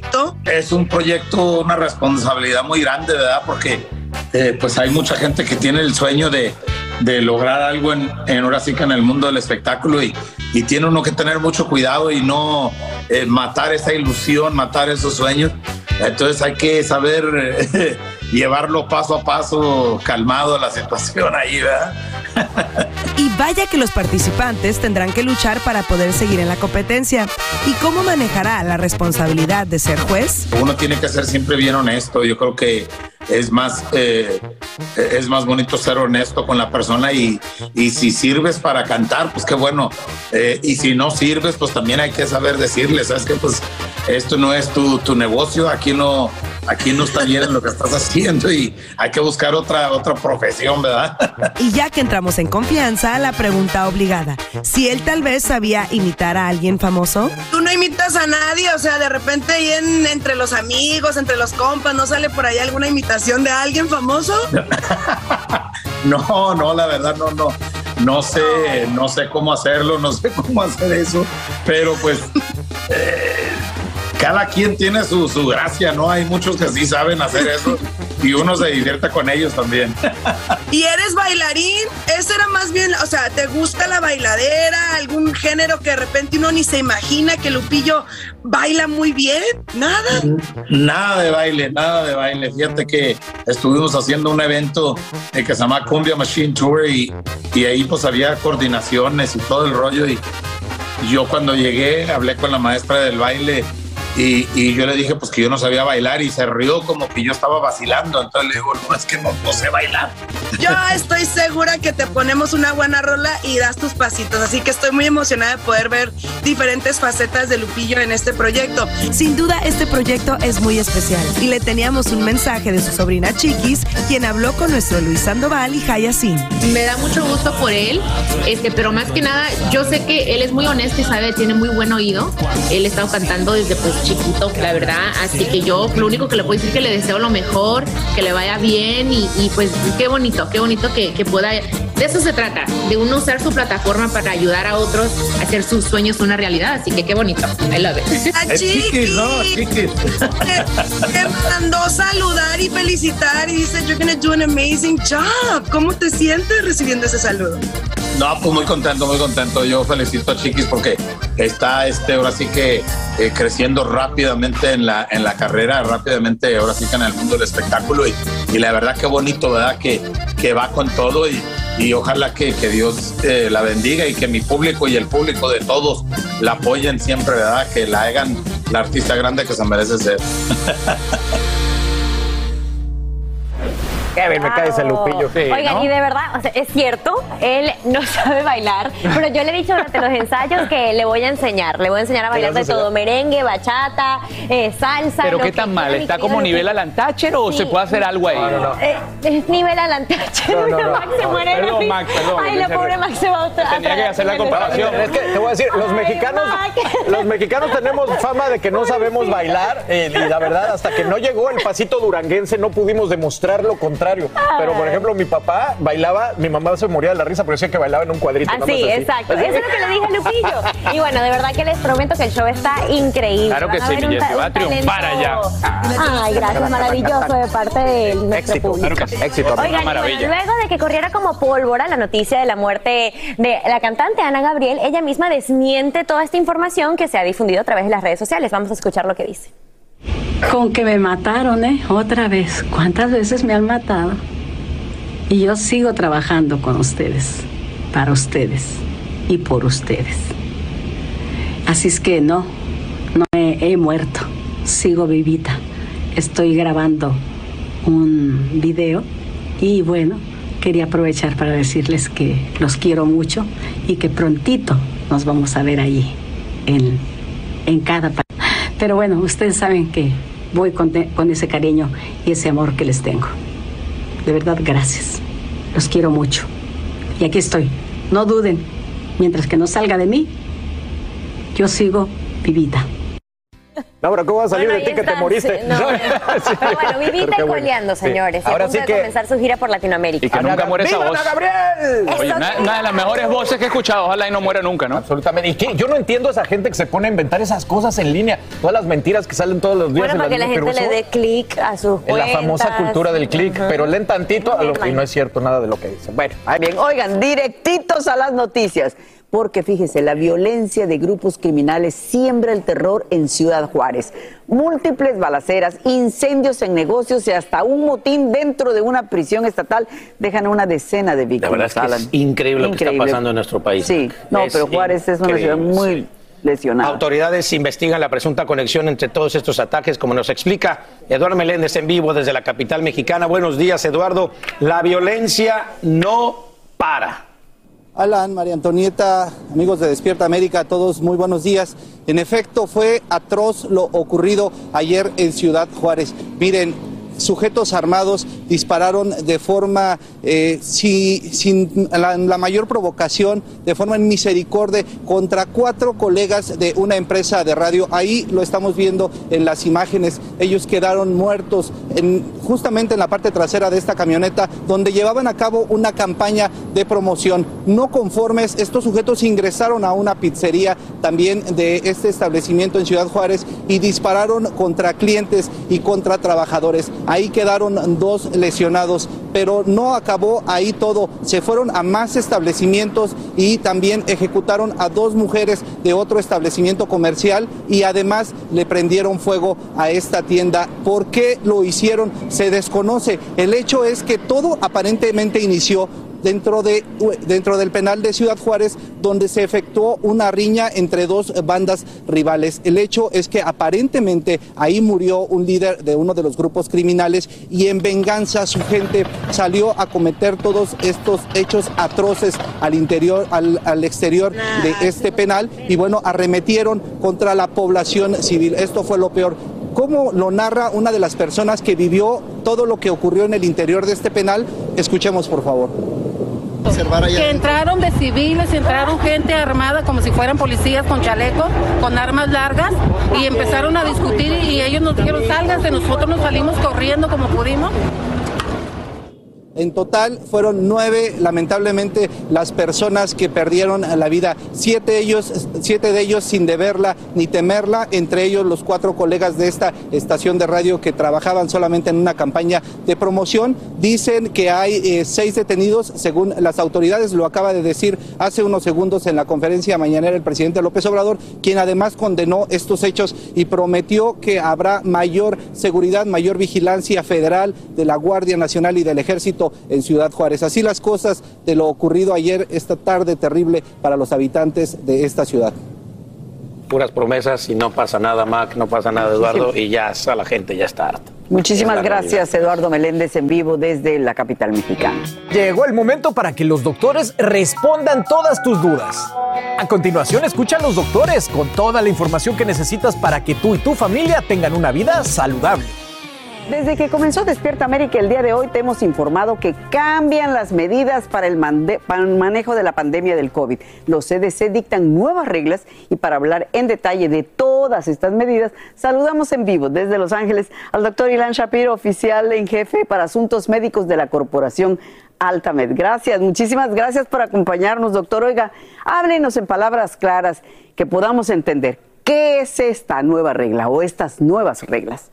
Es un proyecto, una responsabilidad muy grande, ¿verdad? Porque eh, pues hay mucha gente que tiene el sueño de, de lograr algo en, en ahora sí que en el mundo del espectáculo y, y tiene uno que tener mucho cuidado y no eh, matar esa ilusión, matar esos sueños. Entonces hay que saber eh, llevarlo paso a paso, calmado la situación ahí, ¿verdad? Y vaya que los participantes tendrán que luchar para poder seguir en la competencia. ¿Y cómo manejará la responsabilidad de ser juez? Uno tiene que ser siempre bien honesto. Yo creo que es más, eh, es más bonito ser honesto con la persona y, y si sirves para cantar, pues qué bueno. Eh, y si no sirves, pues también hay que saber decirle, ¿sabes qué? Pues esto no es tu, tu negocio, aquí no, aquí no está bien en lo que estás haciendo y hay que buscar otra, otra profesión, ¿verdad? Y ya que entramos en confianza, la pregunta obligada. Si él tal vez sabía imitar a alguien famoso. Tú no imitas a nadie, o sea, de repente ahí en- entre los amigos, entre los compas, ¿no sale por ahí alguna imitación de alguien famoso? No, no, la verdad no, no, no sé, no sé cómo hacerlo, no sé cómo hacer eso, pero pues eh, cada quien tiene su, su gracia, ¿no? Hay muchos que sí saben hacer eso y uno se divierte con ellos también. ¿Y eres bailarín? Eso era más bien, o sea, ¿te gusta la bailadera? ¿Algún género que de repente uno ni se imagina que Lupillo baila muy bien? ¿Nada? Nada de baile, nada de baile. Fíjate que estuvimos haciendo un evento eh, que se llama Cumbia Machine Tour y, y ahí pues había coordinaciones y todo el rollo y yo cuando llegué hablé con la maestra del baile y, y yo le dije pues que yo no sabía bailar y se rió como que yo estaba vacilando. Entonces le digo, no, es que no, no sé bailar. Yo estoy segura que te ponemos una buena rola y das tus pasitos, así que estoy muy emocionada de poder ver diferentes facetas de Lupillo en este proyecto. Sin duda, este proyecto es muy especial. Y le teníamos un mensaje de su sobrina Chiquis, quien habló con nuestro Luis Sandoval y Hayasin. Me da mucho gusto por él, este, pero más que nada, yo sé que él es muy honesto y sabe, tiene muy buen oído. Él ha estado cantando desde pues chiquito, la verdad. Así que yo lo único que le puedo decir es que le deseo lo mejor, que le vaya bien y, y, pues qué bonito, qué bonito que, que pueda. De eso se trata, de uno usar su plataforma para ayudar a otros a hacer sus sueños una realidad. Así que qué bonito. I love it. ¡A Chiquis! Que, que mandó saludar y felicitar y dice, you're gonna do an amazing job. ¿Cómo te sientes recibiendo ese saludo? No, pues muy contento, muy contento. Yo felicito a Chiquis porque está este, ahora sí que eh, creciendo rápidamente en la, en la carrera, rápidamente ahora sí que en el mundo del espectáculo y, y la verdad que bonito, ¿verdad? Que, que va con todo y, y ojalá que, que Dios eh, la bendiga y que mi público y el público de todos la apoyen siempre, ¿verdad? Que la hagan la artista grande que se merece ser. Qué bien me cae ese Lupillo. Oigan, y de verdad, o sea, es cierto, él no sabe bailar, pero yo le he dicho durante los ensayos que le voy a enseñar, le voy a enseñar a bailar de todo, merengue, bachata, eh, salsa. Pero qué que tan mal, ¿está como nivel. Alan Thatcher o se puede hacer algo ahí? Eh, es nivel. No, no, no. Max se muere Perdón. Max, perdón, Ay, la pobre re- Max se va otra Tenía que hacer la comparación. Es que te voy a decir, los Ay, mexicanos, Mac. los mexicanos tenemos fama de que no sabemos bailar eh, y la verdad hasta que no llegó el pasito duranguense no pudimos demostrar lo contrario. Pero por ejemplo mi papá bailaba, mi mamá se moría de la risa, pero decía que bailaba en un cuadrito. Así, exacto. Eso es lo que le dije a Lupillo. Y bueno, de verdad que les prometo que el show está increíble. Claro que sí, mi va a un triunfar allá. Ay, gracias, maravilloso de parte de nuestro Éxito, público. claro que sí. Éxito, Oigan, y bueno, maravilla. luego de que corriera como pólvora la noticia de la muerte de la cantante Ana Gabriel, ella misma desmiente toda esta información que se ha difundido a través de las redes sociales. Vamos a escuchar lo que dice. Con que me mataron, ¿eh? Otra vez. ¿Cuántas veces me han matado? Y yo sigo trabajando con ustedes, para ustedes y por ustedes. Así es que no, no he, he muerto. Sigo vivita. Estoy grabando un video y bueno, quería aprovechar para decirles que los quiero mucho y que prontito nos vamos a ver allí en, en cada país. Pero bueno, ustedes saben que voy con, con ese cariño y ese amor que les tengo. De verdad, gracias. Los quiero mucho. Y aquí estoy. No duden. Mientras que no salga de mí, yo sigo vivita. Laura, ¿cómo va a salir Bueno, de ti que te está, moriste? sí, no, no. Pero bueno, vivita y coleando, señores. Ahora sí de que- comenzar su gira por Latinoamérica. Y que nunca muere esa ¡Viva voz. Gabriel! Oye, una, de las mejores voces que he escuchado, ojalá y no muera nunca, ¿no? Absolutamente. ¿Y qué? Yo no entiendo a esa gente que se pone a inventar esas cosas en línea. Todas las mentiras que salen todos los días Bueno, en para que la gente le dé clic a sus En la cuentas. famosa cultura del click, Ujú. pero leen tantito a lo- y no es cierto nada de lo que dicen. Bueno, ahí Bien, oigan, directitos a las noticias, porque fíjese, la violencia de grupos criminales siembra el terror en Ciudad Juárez. Múltiples balaceras, incendios en negocios y hasta un motín dentro de una prisión estatal dejan a una decena de La víctimas. verdad es que Alan. es increíble lo que está pasando en nuestro país. Sí, no, pero Juárez es una ciudad muy lesionada. Autoridades investigan la presunta conexión entre todos estos ataques, como nos explica Eduardo Meléndez en vivo desde la capital mexicana. Buenos días, Eduardo. La violencia no para. Alan, María Antonieta, amigos de Despierta América, todos muy buenos días. En efecto, fue atroz lo ocurrido ayer en Ciudad Juárez. Miren, sujetos armados dispararon de forma eh, si- sin la, mayor provocación, de forma en misericordia, contra cuatro colegas de una empresa de radio. Ahí lo estamos viendo en las imágenes. Ellos quedaron muertos en, justamente en la parte trasera de esta camioneta, donde llevaban a cabo una campaña de promoción. No conformes, estos sujetos ingresaron a una pizzería también de este establecimiento en Ciudad Juárez y dispararon contra clientes y contra trabajadores. Ahí quedaron dos lesionados, pero no acabó ahí todo. Se fueron a más establecimientos y también ejecutaron a dos mujeres de otro establecimiento comercial y además le prendieron fuego a esta tienda. ¿Por qué lo hicieron? Se desconoce. El hecho es que todo aparentemente inició dentro, de, dentro del penal de Ciudad Juárez, donde se efectuó una riña entre dos bandas rivales. El hecho es que aparentemente ahí murió un líder de uno de los grupos criminales y en venganza su gente salió a cometer todos estos hechos atroces al interior, al, al exterior de este penal y bueno, arremetieron contra la población civil. Esto fue lo peor. ¿Cómo lo narra una de las personas que vivió todo lo que ocurrió en el interior de este penal? Escuchemos, por favor. Que entraron de civiles, entraron gente armada como si fueran policías con chalecos, con armas largas y empezaron a discutir y ellos nos dijeron sálganse, nosotros nos salimos corriendo como pudimos. En total fueron nueve, lamentablemente, las personas que perdieron la vida. Siete, ellos, siete de ellos sin deberla ni temerla, entre ellos los cuatro colegas de esta estación de radio que trabajaban solamente en una campaña de promoción. Dicen que hay eh, seis detenidos, según las autoridades, lo acaba de decir hace unos segundos en la conferencia mañanera el presidente López Obrador, quien además condenó estos hechos y prometió que habrá mayor seguridad, mayor vigilancia federal de la Guardia Nacional y del Ejército en Ciudad Juárez. Así las cosas de lo ocurrido ayer, esta tarde terrible para los habitantes de esta ciudad. Puras promesas y no pasa nada, Mac, no pasa nada, Eduardo, y ya está, la gente ya está harta. Muchísimas gracias, Eduardo Meléndez, en vivo desde la capital mexicana. Llegó el momento para que los doctores respondan todas tus dudas. A continuación, escucha a los doctores con toda la información que necesitas para que tú y tu familia tengan una vida saludable. Desde que comenzó Despierta América el día de hoy te hemos informado que cambian las medidas para el, manejo de la pandemia del COVID. Los CDC dictan nuevas reglas y para hablar en detalle de todas estas medidas, saludamos en vivo desde Los Ángeles al doctor Ilan Shapiro, oficial en jefe para asuntos médicos de la corporación Altamed. Gracias, muchísimas gracias por acompañarnos, doctor. Oiga, háblenos en palabras claras que podamos entender qué es esta nueva regla o estas nuevas reglas.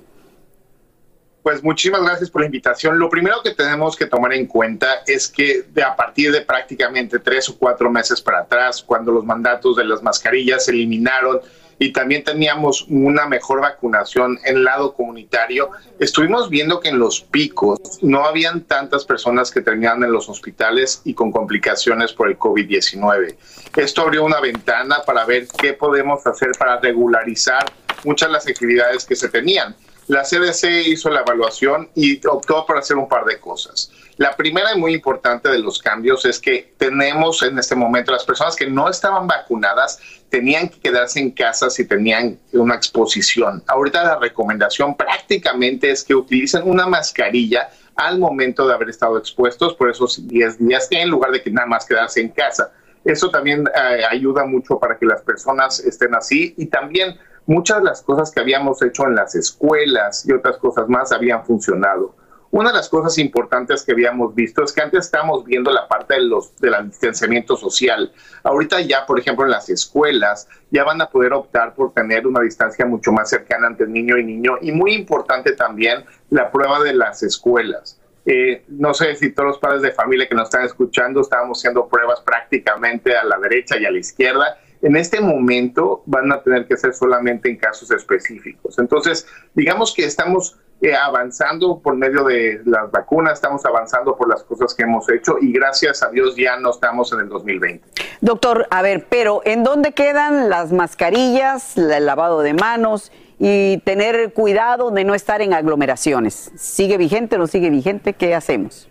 Pues muchísimas gracias por la invitación. Lo primero que tenemos que tomar en cuenta es que de a partir de prácticamente tres o cuatro meses para atrás, cuando los mandatos de las mascarillas se eliminaron y también teníamos una mejor vacunación en el lado comunitario, estuvimos viendo que en los picos no habían tantas personas que terminaban en los hospitales y con complicaciones por el COVID-19. Esto abrió una ventana para ver qué podemos hacer para regularizar muchas de las actividades que se tenían. La CDC hizo la evaluación y optó por hacer un par de cosas. La primera y muy importante de los cambios es que tenemos en este momento las personas que no estaban vacunadas tenían que quedarse en casa si tenían una exposición. Ahorita la recomendación prácticamente es que utilicen una mascarilla al momento de haber estado expuestos por esos 10 días en lugar de que nada más quedarse en casa. Eso también eh, ayuda mucho para que las personas estén así y también muchas de las cosas que habíamos hecho en las escuelas y otras cosas más habían funcionado. Una de las cosas importantes que habíamos visto es que antes estábamos viendo la parte de los del distanciamiento social. Ahorita ya, por ejemplo, en las escuelas ya van a poder optar por tener una distancia mucho más cercana entre niño y niño y muy importante también la prueba de las escuelas. Eh, no sé si todos los padres de familia que nos están escuchando estábamos haciendo pruebas prácticamente a la derecha y a la izquierda. En este momento van a tener que ser solamente en casos específicos. Entonces, digamos que estamos eh, avanzando por medio de las vacunas, estamos avanzando por las cosas que hemos hecho y gracias a Dios ya no estamos en el 2020. Doctor, a ver, pero ¿en dónde quedan las mascarillas, el lavado de manos y tener cuidado de no estar en aglomeraciones? ¿Sigue vigente o no sigue vigente? ¿Qué hacemos?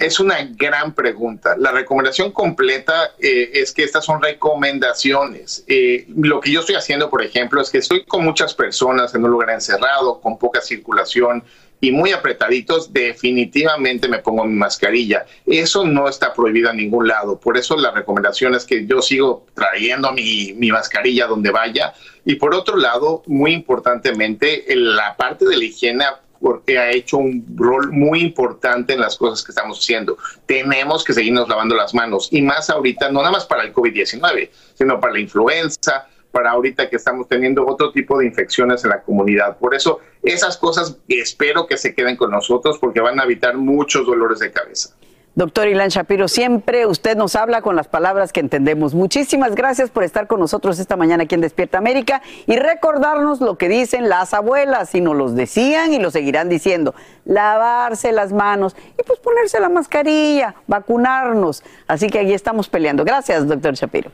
Es una gran pregunta. La recomendación completa eh, es que estas son recomendaciones. Eh, lo que yo estoy haciendo, por ejemplo, es que estoy con muchas personas en un lugar encerrado, con poca circulación y muy apretaditos, definitivamente me pongo mi mascarilla. Eso no está prohibido en ningún lado. Por eso la recomendación es que yo sigo trayendo mi, mi mascarilla donde vaya. Y por otro lado, muy importantemente, en la parte de la higiene porque ha hecho un rol muy importante en las cosas que estamos haciendo. Tenemos que seguirnos lavando las manos y más ahorita, no nada más para el COVID-19, sino para la influenza, para ahorita que estamos teniendo otro tipo de infecciones en la comunidad. Por eso, esas cosas espero que se queden con nosotros porque van a evitar muchos dolores de cabeza. Doctor Ilan Shapiro, siempre usted nos habla con las palabras que entendemos. Muchísimas gracias por estar con nosotros esta mañana aquí en Despierta América y recordarnos lo que dicen las abuelas, y nos los decían y lo seguirán diciendo. Lavarse las manos y pues ponerse la mascarilla, vacunarnos. Así que ahí estamos peleando. Gracias, doctor Shapiro.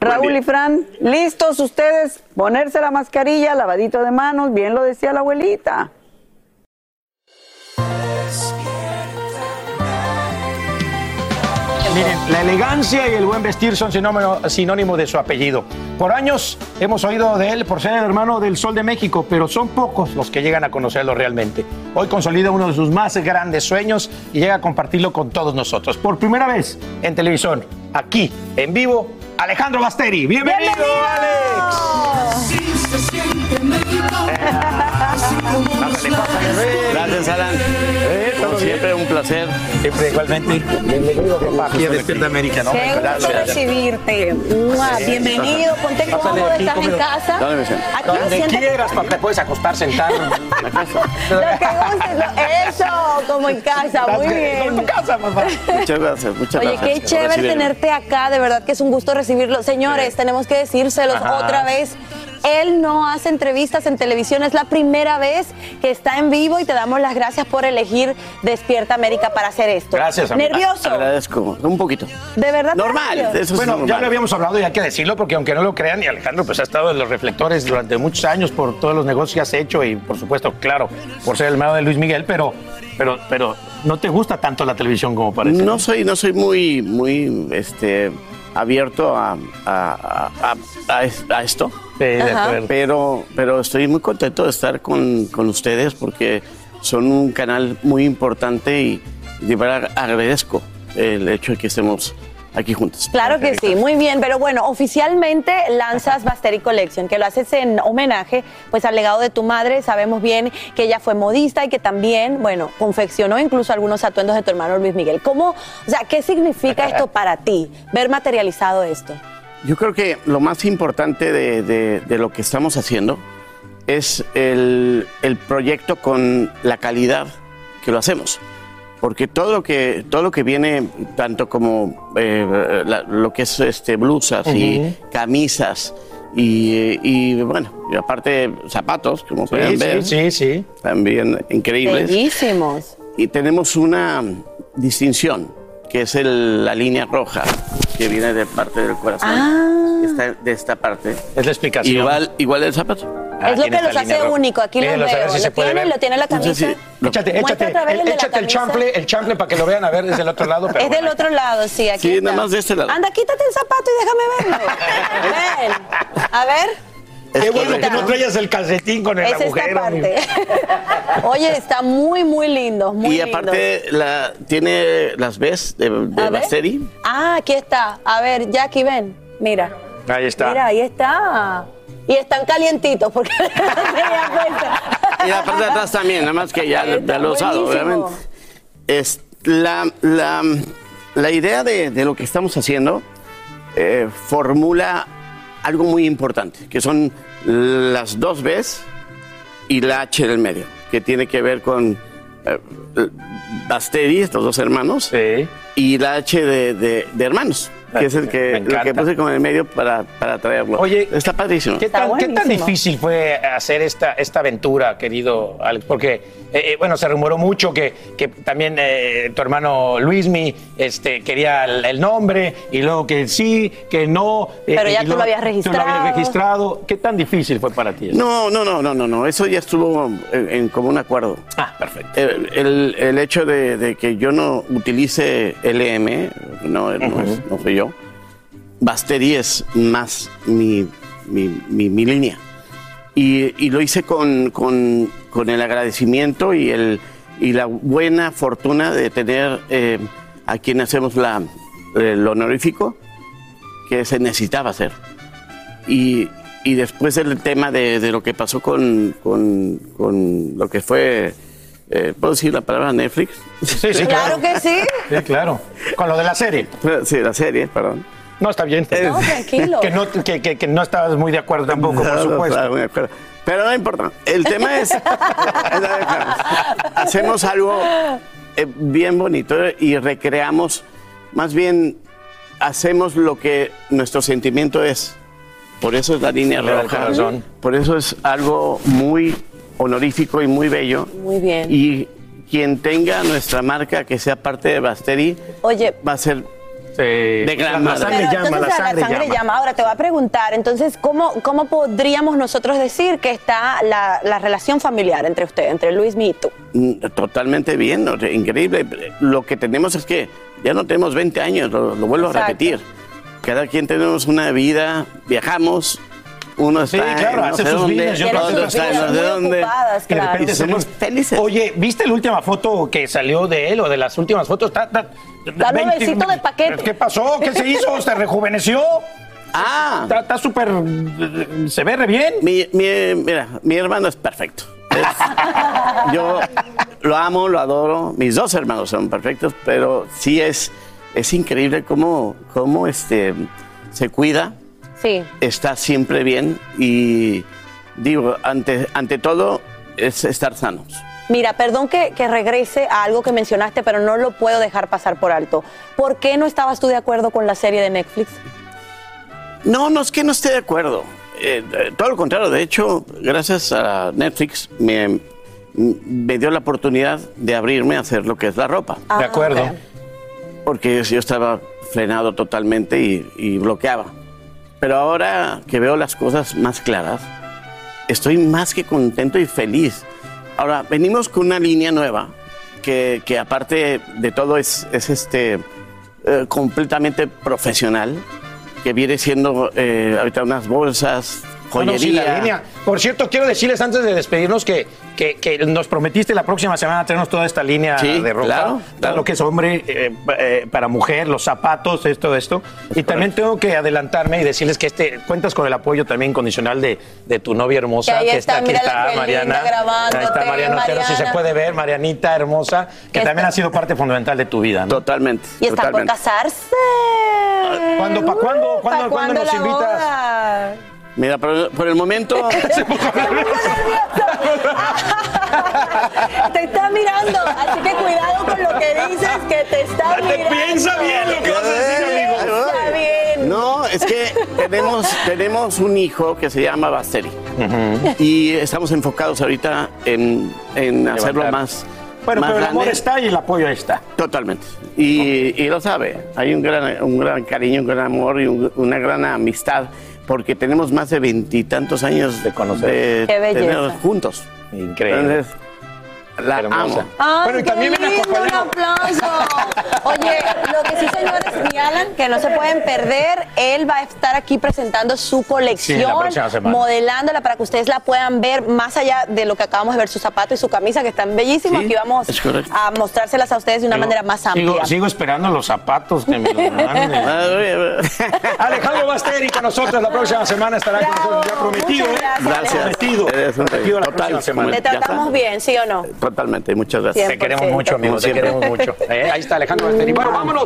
Raúl y Fran, listos ustedes, ponerse la mascarilla, lavadito de manos, bien lo decía la abuelita. Miren, la elegancia y el buen vestir son sinónimo, sinónimo de su apellido. Por años hemos oído de él por ser el hermano del Sol de México, pero son pocos los que llegan a conocerlo realmente. Hoy consolida uno de sus más grandes sueños y llega a compartirlo con todos nosotros. Por primera vez en televisión, aquí, en vivo, Alejandro Basteri. ¡Bienvenido, Alex! Gracias, Alan. Como siempre, un placer. Siempre igualmente. Bienvenido, papá, aquí a Despierta América, ¿no? Qué gusto recibirte. Mua, Sí, Bienvenido, ponte cómodo, estás en casa. Dale, Vicente. Aquí, Donde quieras, papá, te puedes acostar sentado. Lo que gustes, lo- eso, como en casa, muy bien. Como en tu casa, papá. Muchas gracias, muchas Oye, gracias. qué por chévere tenerte acá, de verdad que es un gusto recibirlo. Señores, tenemos que decírselos Ajá. otra vez. Él no hace entrevistas en televisión, es la primera vez que está en vivo y te damos las gracias por elegir Despierta América para hacer esto. Gracias, amiga. ¿Nervioso? Agradezco, un poquito. ¿De verdad? Normal, eso bueno, ya lo habíamos hablado y hay que decirlo porque aunque no lo crean, y Alejandro pues ha estado en los reflectores durante muchos años por todos los negocios que has hecho y por supuesto, claro, por ser el hermano de Luis Miguel, pero, pero, pero no te gusta tanto la televisión como parece. No soy, no soy muy, muy este, abierto a, a- a- a- a es- a esto. de. Pero, pero estoy muy contento de estar con, con ustedes porque son un canal muy importante y de verdad agradezco el hecho de que estemos aquí juntos. Claro que sí, muy bien, pero bueno, oficialmente lanzas Basteri Collection, que lo haces en homenaje pues al legado de tu madre, sabemos bien que ella fue modista y que también, bueno, confeccionó incluso algunos atuendos de tu hermano Luis Miguel. ¿Cómo, o sea, qué significa esto para ti, ver materializado esto? Yo creo que lo más importante de, de- de lo que estamos haciendo es el, el proyecto con la calidad que lo hacemos. Porque todo lo que, todo lo que viene, tanto como eh, la- lo que es este, blusas y Ujú. camisas y, y, bueno, y aparte zapatos, como Sí, pueden sí, ver. sí, sí. También increíbles. Bellísimos. Y tenemos una distinción, que es el- la línea roja, que viene de parte del corazón. Ah. Está de esta parte. Es la explicación. Igual, igual el zapato. es lo que los hace único, aquí lo Mírenlos, a ver veo. si ¿Lo tiene? ¿Lo tiene la No sé camisa? si- Échate, Muestra échate, vez el el, échate el camisa. chanfle, el chanfle para que lo vean a ver desde el otro lado. Pero Es del otro lado, sí, aquí Sí, está. nada más de este lado. Anda, quítate el zapato y déjame verlo. Ven. A ver. Qué bueno que no traigas el calcetín con el Es esta agujero. parte. Oye, está muy, muy lindo, muy y lindo. aparte la, tiene las Bs de, de. Ah, aquí está. A ver, Jackie, ven. Mira. Ahí está. Mira, ahí está. Y están calientitos porque no tenía puesta. Y la parte de atrás también, nada más que ya, ya lo he usado, obviamente. Es la, la, la idea de, de lo que estamos haciendo eh, formula algo muy importante, que son las dos Bs y la H del medio, que tiene que ver con eh, Basteri, estos dos hermanos, y la H de, de- de hermanos, que es el que, lo que puse con el medio para, para traerlo. Oye, está padrísimo. ¿Qué tan, qué tan difícil fue hacer esta, esta aventura, querido Alex? Porque, eh, eh, bueno, se rumoró mucho que, que también eh, tu hermano Luismi este, quería el, el nombre y luego que sí, que no. eh, Pero y ya tú lo habías Tú lo registrado. habías registrado. ¿Qué tan difícil fue para ti? eso? No, no, no, no, no, no. Eso ya estuvo en, en común acuerdo. Ah, perfecto. El, el- el hecho de, de que yo no utilice LM, no, no, es- no soy yo, Basteri es más mi, mi, mi- mi línea. Y, y lo hice con, con- con el agradecimiento y, el, y la buena fortuna de tener eh, a quien hacemos la, el honorífico que se necesitaba hacer. Y, y después el tema de, de lo que pasó con, con- con lo que fue, eh, ¿puedo decir la palabra Netflix? Sí, sí, Claro que sí. Sí, claro. Con lo de la serie. Sí, la serie, perdón. No, está bien. No, tranquilo. Que no, que, que- que no estabas muy de acuerdo tampoco, No, por no supuesto. estaba muy de acuerdo. Pero no importa. El tema es, hacemos algo eh, bien bonito y recreamos, más bien hacemos lo que nuestro sentimiento es. Por eso es la línea roja. Por eso es algo muy honorífico y muy bello. Muy bien. Y quien tenga nuestra marca que sea parte de Basteri Oye, va a ser de gran La madre. sangre Pero llama, entonces la sangre llama. llama. Ahora te voy a preguntar, entonces, ¿cómo, cómo podríamos nosotros decir que está la, la relación familiar entre usted, entre Luis y tú? Mm, Totalmente bien, increíble. Lo que tenemos es que ya no tenemos 20 años, lo, lo vuelvo Exacto. a repetir. Cada quien tenemos una vida, viajamos, uno Sí, está claro, en no hace sé sus dónde, vidas, yo otro está en no sé dónde. Y de repente Y somos felices. Oye, ¿viste la última foto que salió de él o de las últimas fotos? Está, está- Da nuevecito de paquete. ¿Qué pasó? ¿Qué se hizo? ¿Se rejuveneció? Ah, Está súper... ¿Se ve re bien? mi, mi- mira, mi hermano es perfecto. Es- yo lo amo, lo adoro. Mis dos hermanos son perfectos, pero sí es, es increíble cómo, cómo este, se cuida. Sí. está siempre bien y digo, ante, ante todo es estar sanos. Mira, perdón que, que regrese a algo que mencionaste, pero no lo puedo dejar pasar por alto. ¿Por qué no estabas tú de acuerdo con la serie de Netflix? No, no es que no esté de acuerdo. eh, eh, todo lo contrario. De hecho, gracias a Netflix me, me dio la oportunidad de abrirme a hacer lo que es la ropa. De acuerdo. Porque yo estaba frenado totalmente y, y bloqueaba. Pero ahora que veo las cosas más claras, estoy más que contento y feliz. Ahora, venimos con una línea nueva que, que aparte de todo es, es este, eh, completamente profesional, que viene siendo eh, ahorita unas bolsas, Bueno, sí, joyería. la línea. Por cierto, quiero decirles antes de despedirnos que, que, que nos prometiste la próxima semana traernos toda esta línea Sí, de ropa. claro, Lo que es hombre, eh, eh, para mujer, los zapatos, esto, esto. Y también tengo que adelantarme y decirles que este cuentas con el apoyo también incondicional de, de tu novia hermosa, Que ahí que está, está, aquí está Mariana. Ahí está Mariana Otero, si se puede ver, Marianita hermosa, que también ha sido parte fundamental de tu vida. ¿no? Totalmente. Y está por casarse. ¿Cuándo, pa' cuándo, Uh, cuándo, ¿pa' cuándo nos invitas? boda? Mira, por, por el momento, Te está mirando, así que cuidado con lo que dices, que te está mirando. piensa bien lo que vas a decir, amigo. Piensa bien. no, es que tenemos, tenemos un hijo que se llama Basteri. Y estamos enfocados ahorita en, en hacerlo más. Bueno, más pero el amor está y el apoyo ahí está. Totalmente. Y, y lo sabe. Hay un gran, un gran cariño, un gran amor y un- una gran amistad. Porque tenemos más de veintitantos años de conocer. Qué belleza. tenerlos juntos. Increíble. Entonces, la Hermosa. amo. Ay, Bueno, y qué también lindo, un aplauso. Oye, lo que sí, señores, señalan que no se pueden perder. Él va a estar aquí presentando su Sí, la colección, modelándola para que ustedes la puedan ver más allá de lo que acabamos de ver, su zapato y su camisa, que están bellísimos. Sí, aquí vamos a mostrárselas a ustedes de una Sigo- manera más amplia. Sigo, sigo esperando los zapatos que me los manden. Alejandro Basteri con nosotros la próxima semana estará con nosotros ya prometido. ¿eh? gracias. Prometido. Eres un rey. Prometido la Total, próxima semana. ¿Te tratamos bien, sí o no? Totalmente. Muchas gracias. Te queremos mucho, amigo. Te siempre. queremos mucho. Eh, Ahí está Alejandro Basteri. Bueno, vámonos.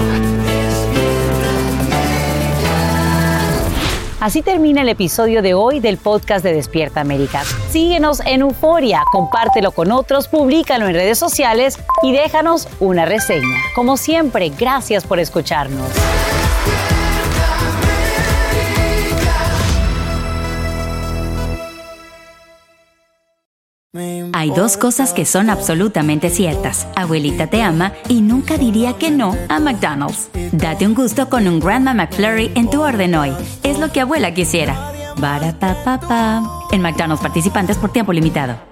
Así termina el episodio de hoy del podcast de Despierta América. Síguenos en Euforia, compártelo con otros, públicalo en redes sociales y déjanos una reseña. Como siempre, gracias por escucharnos. Hay dos cosas que son absolutamente ciertas. Abuelita te ama y nunca diría que no a McDonald's. Date un gusto con un Grandma McFlurry en tu orden hoy. Es lo que abuela quisiera. Barapapapa. En McDonald's participantes por tiempo limitado.